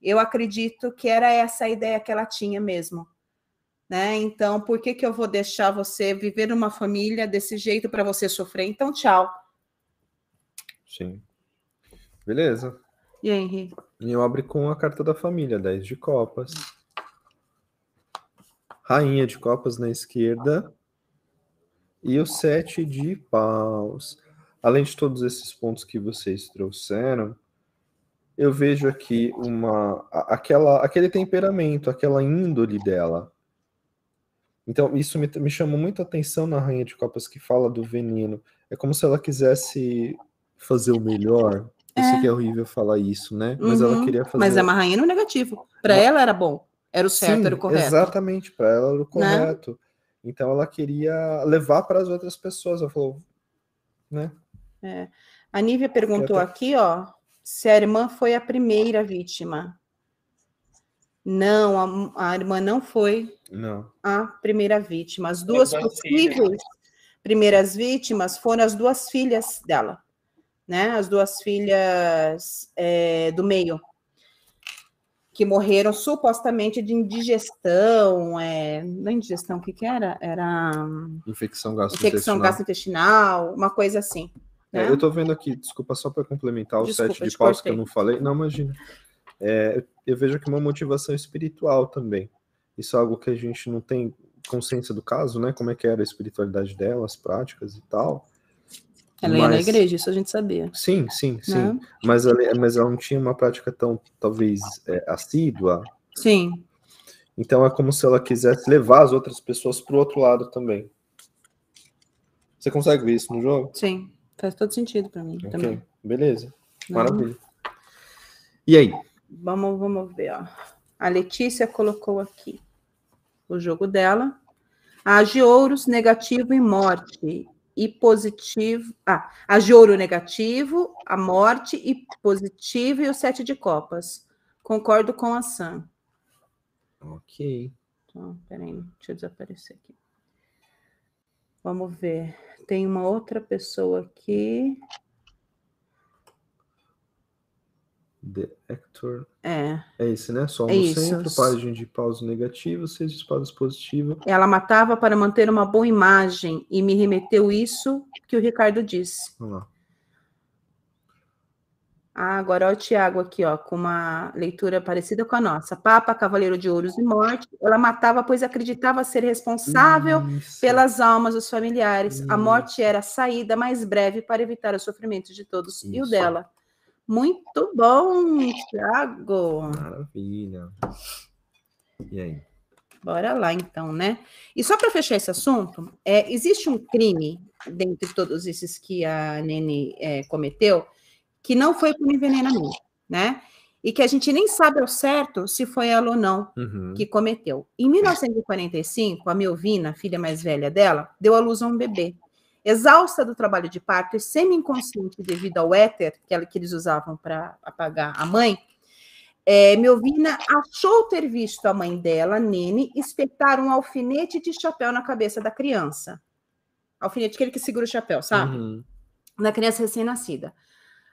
Eu acredito que era essa a ideia que ela tinha mesmo. Né? Então, por que, que eu vou deixar você viver numa família desse jeito para você sofrer? Então, tchau. Sim. Beleza. E aí, Henrique? E eu abro com a carta da família, 10 de copas. Rainha de copas na esquerda. E o 7 de paus. Além de todos esses pontos que vocês trouxeram, eu vejo aqui uma aquela aquele temperamento, aquela índole dela. Então, isso me, me chamou muito a atenção na Rainha de Copas que fala do veneno. É como se ela quisesse fazer o melhor. Eu sei É. que é horrível falar isso, né? Mas ela Uhum. queria fazer. Mas é uma rainha no negativo. Para ela era bom. Era o certo, Sim, era o correto. Né? Exatamente, para ela era o correto. Então ela queria levar para as outras pessoas. Ela falou, né? A Nívia perguntou até- aqui, ó, se a irmã foi a primeira vítima. Não, a, a irmã não foi Não. a primeira vítima. As duas duas possíveis primeiras vítimas foram as duas filhas dela, né? As duas filhas é, do meio, que morreram supostamente de indigestão, é, não é indigestão, o que que era? Era hum, Infecção infecção gastrointestinal. gastrointestinal, uma coisa assim. É, né? eu tô vendo aqui, desculpa, só para complementar o Desculpa, set de paus que eu não falei. Não, imagina. É, eu- eu vejo aqui uma motivação espiritual também. Isso é algo que a gente não tem consciência do caso, né? Como é que era a espiritualidade dela, as práticas e tal. Ela ia na Mas- igreja, isso a gente sabia. Sim, sim, sim. né? Mas, ela, mas ela não tinha uma prática tão, talvez, é, assídua. Sim, Então é como se ela quisesse levar as outras pessoas para o outro lado também. Você consegue ver isso no jogo? sim. Faz todo sentido para mim Ok, também. beleza. né? Maravilha. E aí? Vamos, vamos ver, ó. A Letícia colocou aqui o jogo dela. A de ouros, negativo e morte. E positivo. Ah, a de ouro negativo, a morte e positivo e o sete de copas. Concordo com a Sam. Ok. Então, peraí, deixa eu desaparecer aqui. Vamos ver. Tem uma outra pessoa aqui. The Hector. É. É esse, né? Sol É no isso. centro, página de paus negativo, seis de espadas positiva. Ela matava para manter uma boa imagem e me remeteu isso que o Ricardo disse. Vamos lá. Ah, agora o Tiago aqui, ó, com uma leitura parecida com a nossa. Papa, Cavaleiro de Ouros e Morte. Ela matava, pois acreditava ser responsável Isso. pelas almas dos familiares. A Isso. morte era a saída mais breve para evitar os sofrimentos de todos e o Isso. dela. Muito bom, Tiago. Maravilha. E aí? Bora lá, então, né? E só para fechar esse assunto, é, existe um crime, dentre todos esses que a Nene é, cometeu, que não foi por envenenamento, né? E que a gente nem sabe ao certo se foi ela ou não Uhum. que cometeu. Em 1945, a Melvina, filha mais velha dela, deu à luz a um bebê. Exausta do trabalho de parto e semi-inconsciente devido ao éter que, ela- que eles usavam para apagar a mãe, é, Melvina achou ter visto a mãe dela, Nene, espetar um alfinete de chapéu na cabeça da criança. Alfinete, aquele que segura o chapéu, sabe? Uhum. da criança recém-nascida.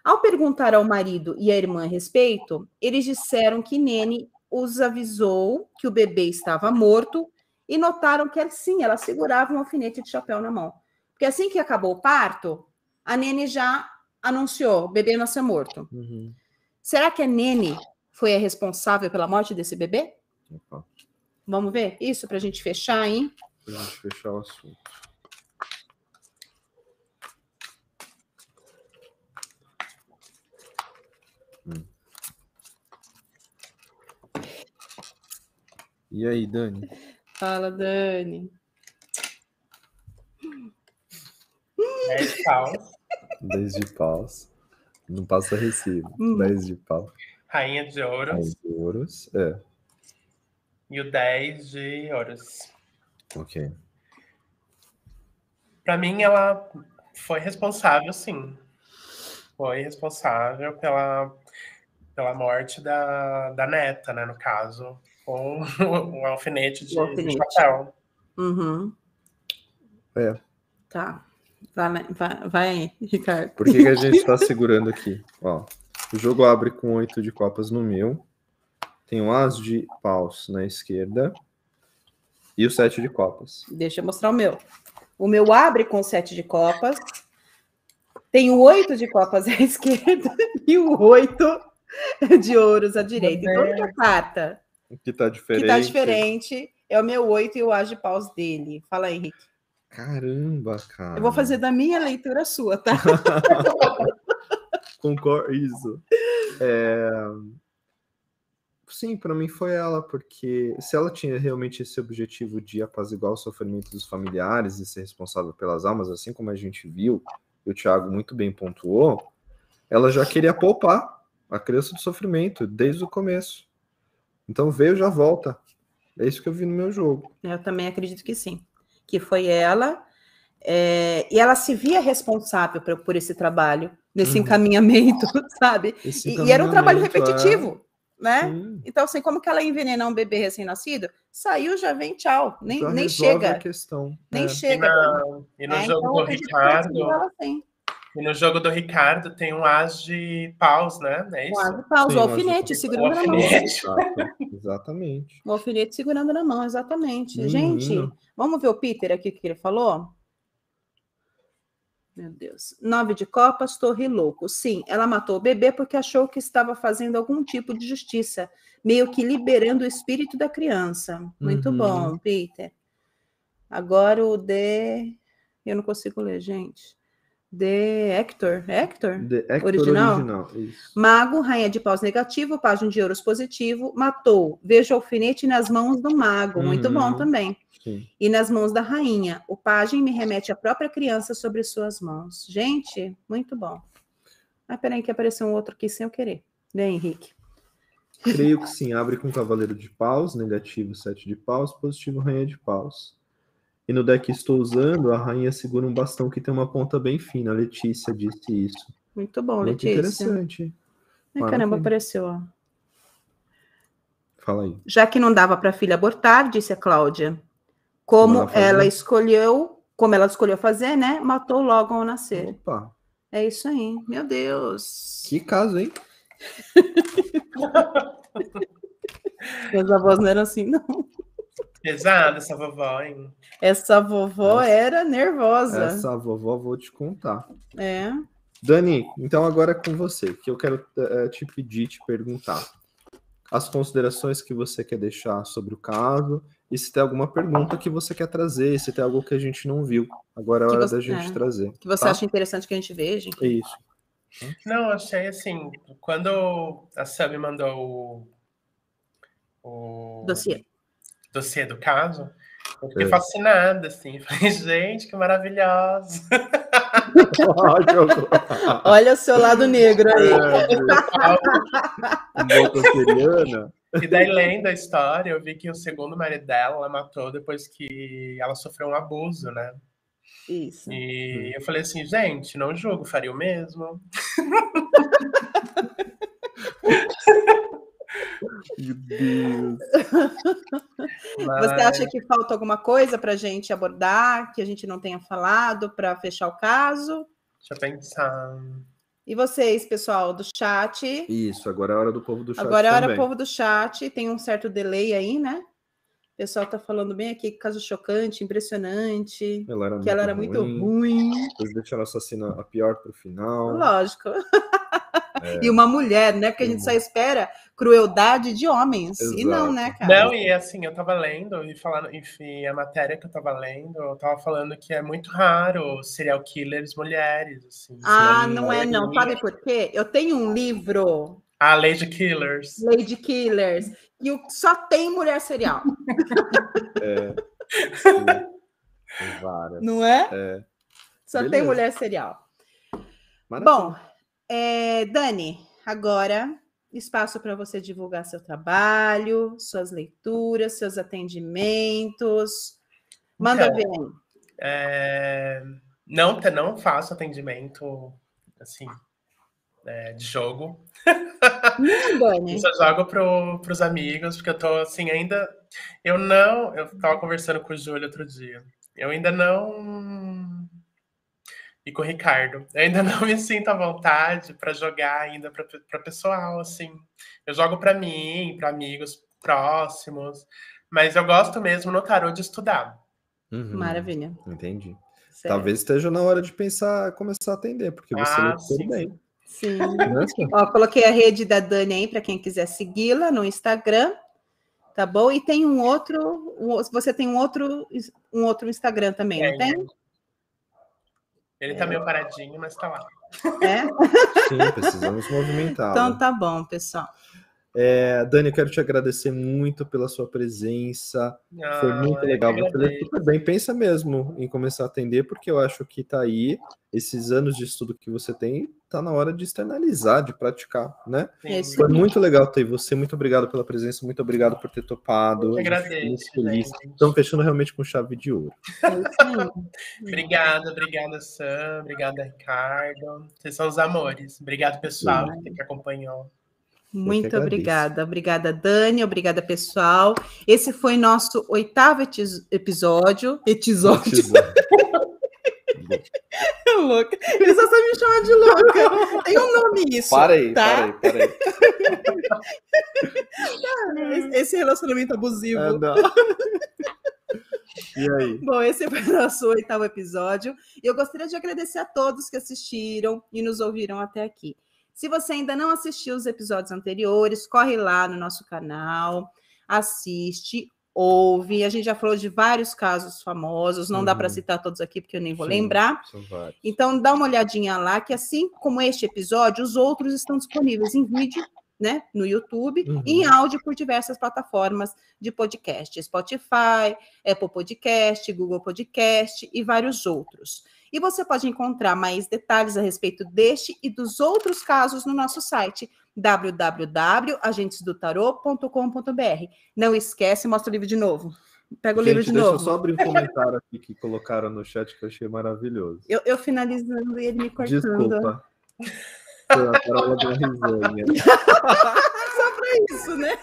Ao perguntar ao marido e à irmã a respeito, eles disseram que Nene os avisou que o bebê estava morto e notaram que sim, ela segurava um alfinete de chapéu na mão. Porque assim que acabou o parto, a Nene já anunciou: o bebê nasceu morto. Uhum. Será que a Nene foi a responsável pela morte desse bebê? Opa, Vamos ver isso para a gente fechar, hein? pra gente fechar o assunto. Hum. E aí, Dani? Fala, Dani. 10 paus. 10 de paus. Não passa recibo. Hum. 10 de pau. Rainha de ouros. 10 de ouros. É, E o 10 de ouros. ok. Pra mim, ela foi responsável, sim. Foi responsável pela, pela morte da, da neta, né? No caso, com o alfinete de, O alfinete. de papel. Uhum. É. Tá. Vai, vai, vai, Ricardo. Por que, que a gente está segurando aqui? Ó, o jogo abre com oito de copas no meu. Tem um as de paus na esquerda. E o sete de copas. Deixa eu mostrar o meu. O meu abre com sete de copas. Tem o oito de copas à esquerda e o oito de ouros à direita. Então, outra carta O que tá diferente? que tá diferente é o meu oito e o as de paus dele. Fala aí, Henrique. Caramba, cara. Eu vou fazer da minha leitura a sua, tá? Concordo, isso. É, sim, para mim foi ela, porque se ela tinha realmente esse objetivo de apaziguar o sofrimento dos familiares e ser responsável pelas almas, assim como a gente viu, e o Thiago muito bem pontuou, ela já queria poupar a criança do sofrimento desde o começo. Então veio já volta. É isso que eu vi no meu jogo. Eu também acredito que sim. Que foi ela. É, e ela se via responsável por, por esse trabalho, nesse uhum. encaminhamento, sabe? E, e, era um trabalho repetitivo, é... né? Sim. Então, assim, como que ela envenenar um bebê recém-nascido? Saiu, já vem, tchau. Nem, nem chega. A questão. Nem é. chega. E, na, e no é, jogo então, do Ricardo. E no jogo do Ricardo tem um as de paus, né? É isso? Um as de paus, Sim, o alfinete segurando na mão. exatamente. O alfinete segurando na mão, exatamente. Menino. Gente, vamos ver o Peter aqui que ele falou? Meu Deus. Nove de copas, torre louco. Sim, ela matou o bebê porque achou que estava fazendo algum tipo de justiça, meio que liberando o espírito da criança. Muito uhum. bom, Peter. Agora o D. Eu não consigo ler, gente. The Hector, Hector? The Hector original? original mago, rainha de paus negativo, página de ouros positivo, matou. Veja o alfinete nas mãos do mago, muito bom uhum. também. Sim. E nas mãos da rainha. O pajem me remete à própria criança sobre suas mãos. Gente, muito bom. Ah, peraí que apareceu um outro aqui sem eu querer. Vem, Henrique. Creio que sim, abre com cavaleiro de paus, negativo sete de paus, positivo rainha de paus. E no deck que estou usando, a rainha segura um bastão que tem uma ponta bem fina. A Letícia disse isso. Muito bom, Muito Letícia. interessante. Ai, caramba, apareceu, ó. Fala aí. Já que não dava para a filha abortar, disse a Cláudia. Como, como ela, ela, escolheu, como ela escolheu fazer, né? Matou logo ao nascer. Opa. É isso aí. Meu Deus. Que caso, hein? Meus avós não eram assim, não. Pesada essa vovó, hein? Essa vovó essa, era nervosa. Essa vovó, vou te contar. É. Dani, então agora é com você, que eu quero é, te pedir, te perguntar as considerações que você quer deixar sobre o caso e se tem alguma pergunta que você quer trazer, se tem algo que a gente não viu. Agora é hora você, da gente é, trazer. Que você tá? acha interessante que a gente veja. É isso. Não, achei assim, quando a Sam mandou o, o dossiê dossiê do caso, eu fiquei é. fascinada, assim. Falei, gente, que maravilhosa. Olha o seu lado negro aí. É, e daí, lendo a história, eu vi que o segundo marido dela, ela matou depois que ela sofreu um abuso, né? Isso. E eu falei assim, gente, não julgo, faria o mesmo. Meu Deus. Mas... Você acha que falta alguma coisa para a gente abordar, que a gente não tenha falado para fechar o caso? Deixa eu pensar. E vocês, pessoal do chat? Isso, agora é a hora do povo do chat. Agora é a hora do povo do chat. Tem um certo delay aí, né? O pessoal está falando bem aqui, caso chocante, impressionante. Ela que ela era muito ruim. Eles deixaram a assassina a pior para o final. Lógico. É. E uma mulher, né? Porque a gente só espera crueldade de homens. Exato. E não, né, cara? Não, e assim, eu tava lendo e falando, enfim, a matéria que eu tava lendo, eu tava falando que é muito raro serial killers mulheres. Assim, ah, não é, não. Sabe por quê? Eu tenho um livro. Ah, Lady Killers. Lady Killers. E só tem mulher serial. é. Várias. Não é? É. Só Beleza. tem mulher serial. Maravilha. Bom, é, Dani, agora espaço para você divulgar seu trabalho, suas leituras, seus atendimentos. Manda então, ver. É, não, não faço atendimento assim é, de jogo. Não, só jogo para os amigos, porque eu tô assim ainda. Eu não. Eu estava conversando com o Júlio outro dia. Eu ainda não e com o Ricardo. Eu ainda não me sinto à vontade para jogar ainda para pessoal, assim. Eu jogo para mim, para amigos próximos, mas eu gosto mesmo no tarô de estudar. Uhum, Maravilha. Entendi. Certo. Talvez esteja na hora de pensar, começar a atender, porque você ah, tudo bem. Sim. Ó, coloquei a rede da Dani aí para quem quiser segui-la no Instagram, tá bom? E tem um outro, você tem um outro, um outro Instagram também, é, não tem? Ele tá meio paradinho, mas tá lá. É? Sim, precisamos movimentar. Então tá bom, pessoal. É, Dani, eu quero te agradecer muito pela sua presença. Foi Ah, muito eu legal. Você bem. Pensa mesmo em começar a atender, porque eu acho que tá aí, esses anos de estudo que você tem, tá na hora de externalizar, de praticar, né? É Foi muito legal ter você. Muito obrigado pela presença, muito obrigado por ter topado. Eu agradeço, muito feliz. Estamos fechando realmente com chave de ouro. É. Obrigada, obrigada, Sam. Obrigada, Ricardo. Vocês são os amores. Obrigado, pessoal, que acompanhou. Muito obrigada. Obrigada, Dani. Obrigada, pessoal. Esse foi nosso oitavo episódio. Episódio. louca. Eles só me chamar de louca. Tem um nome isso. Para aí, tá? para aí, para aí. Esse- relacionamento abusivo. Ah. E aí? Bom, esse foi o nosso oitavo episódio. E eu gostaria de agradecer a todos que assistiram e nos ouviram até aqui. Se você ainda não assistiu os episódios anteriores, corre lá no nosso canal, assiste, ouve. A gente já falou de vários casos famosos, não dá para Uhum. citar todos aqui porque eu nem vou Sim. lembrar. Então dá uma olhadinha lá, que assim como este episódio, os outros estão disponíveis em vídeo, né, no YouTube, Uhum. e em áudio por diversas plataformas de podcast, Spotify, Apple Podcast, Google Podcast e vários outros. E você pode encontrar mais detalhes a respeito deste e dos outros casos no nosso site www.agentesdotarot.com.br. Não esquece, mostra o livro de novo. Pega o livro Gente, de deixa novo. eu só abrir um comentário aqui que colocaram no chat que eu achei maravilhoso. Eu, eu finalizando e ele me cortando. Desculpa. Foi a Carola da risonha. isso, né?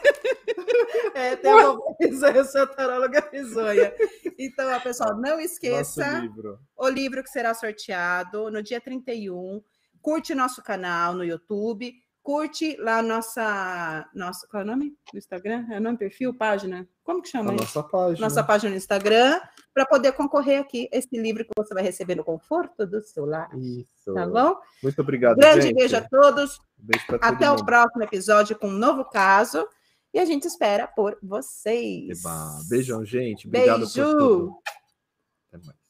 É, tem uma risonha, eu sou a taróloga risonha. Então, ó, pessoal, não esqueça livro. o livro que será sorteado no dia 31. Curte nosso canal no YouTube. Curte lá nossa. nossa qual é o nome? No Instagram? É o nome, perfil, página? Como que A chama isso? nossa página. Nossa página no Instagram, para poder concorrer aqui esse livro que você vai receber no conforto do seu lar. Isso. Tá bom? Muito obrigado, Grande gente. beijo a todos. Beijo Até o mundo. próximo episódio com um novo caso. E a gente espera por vocês. Eba. Beijão, gente. Obrigado por Beijo. tudo. Até mais.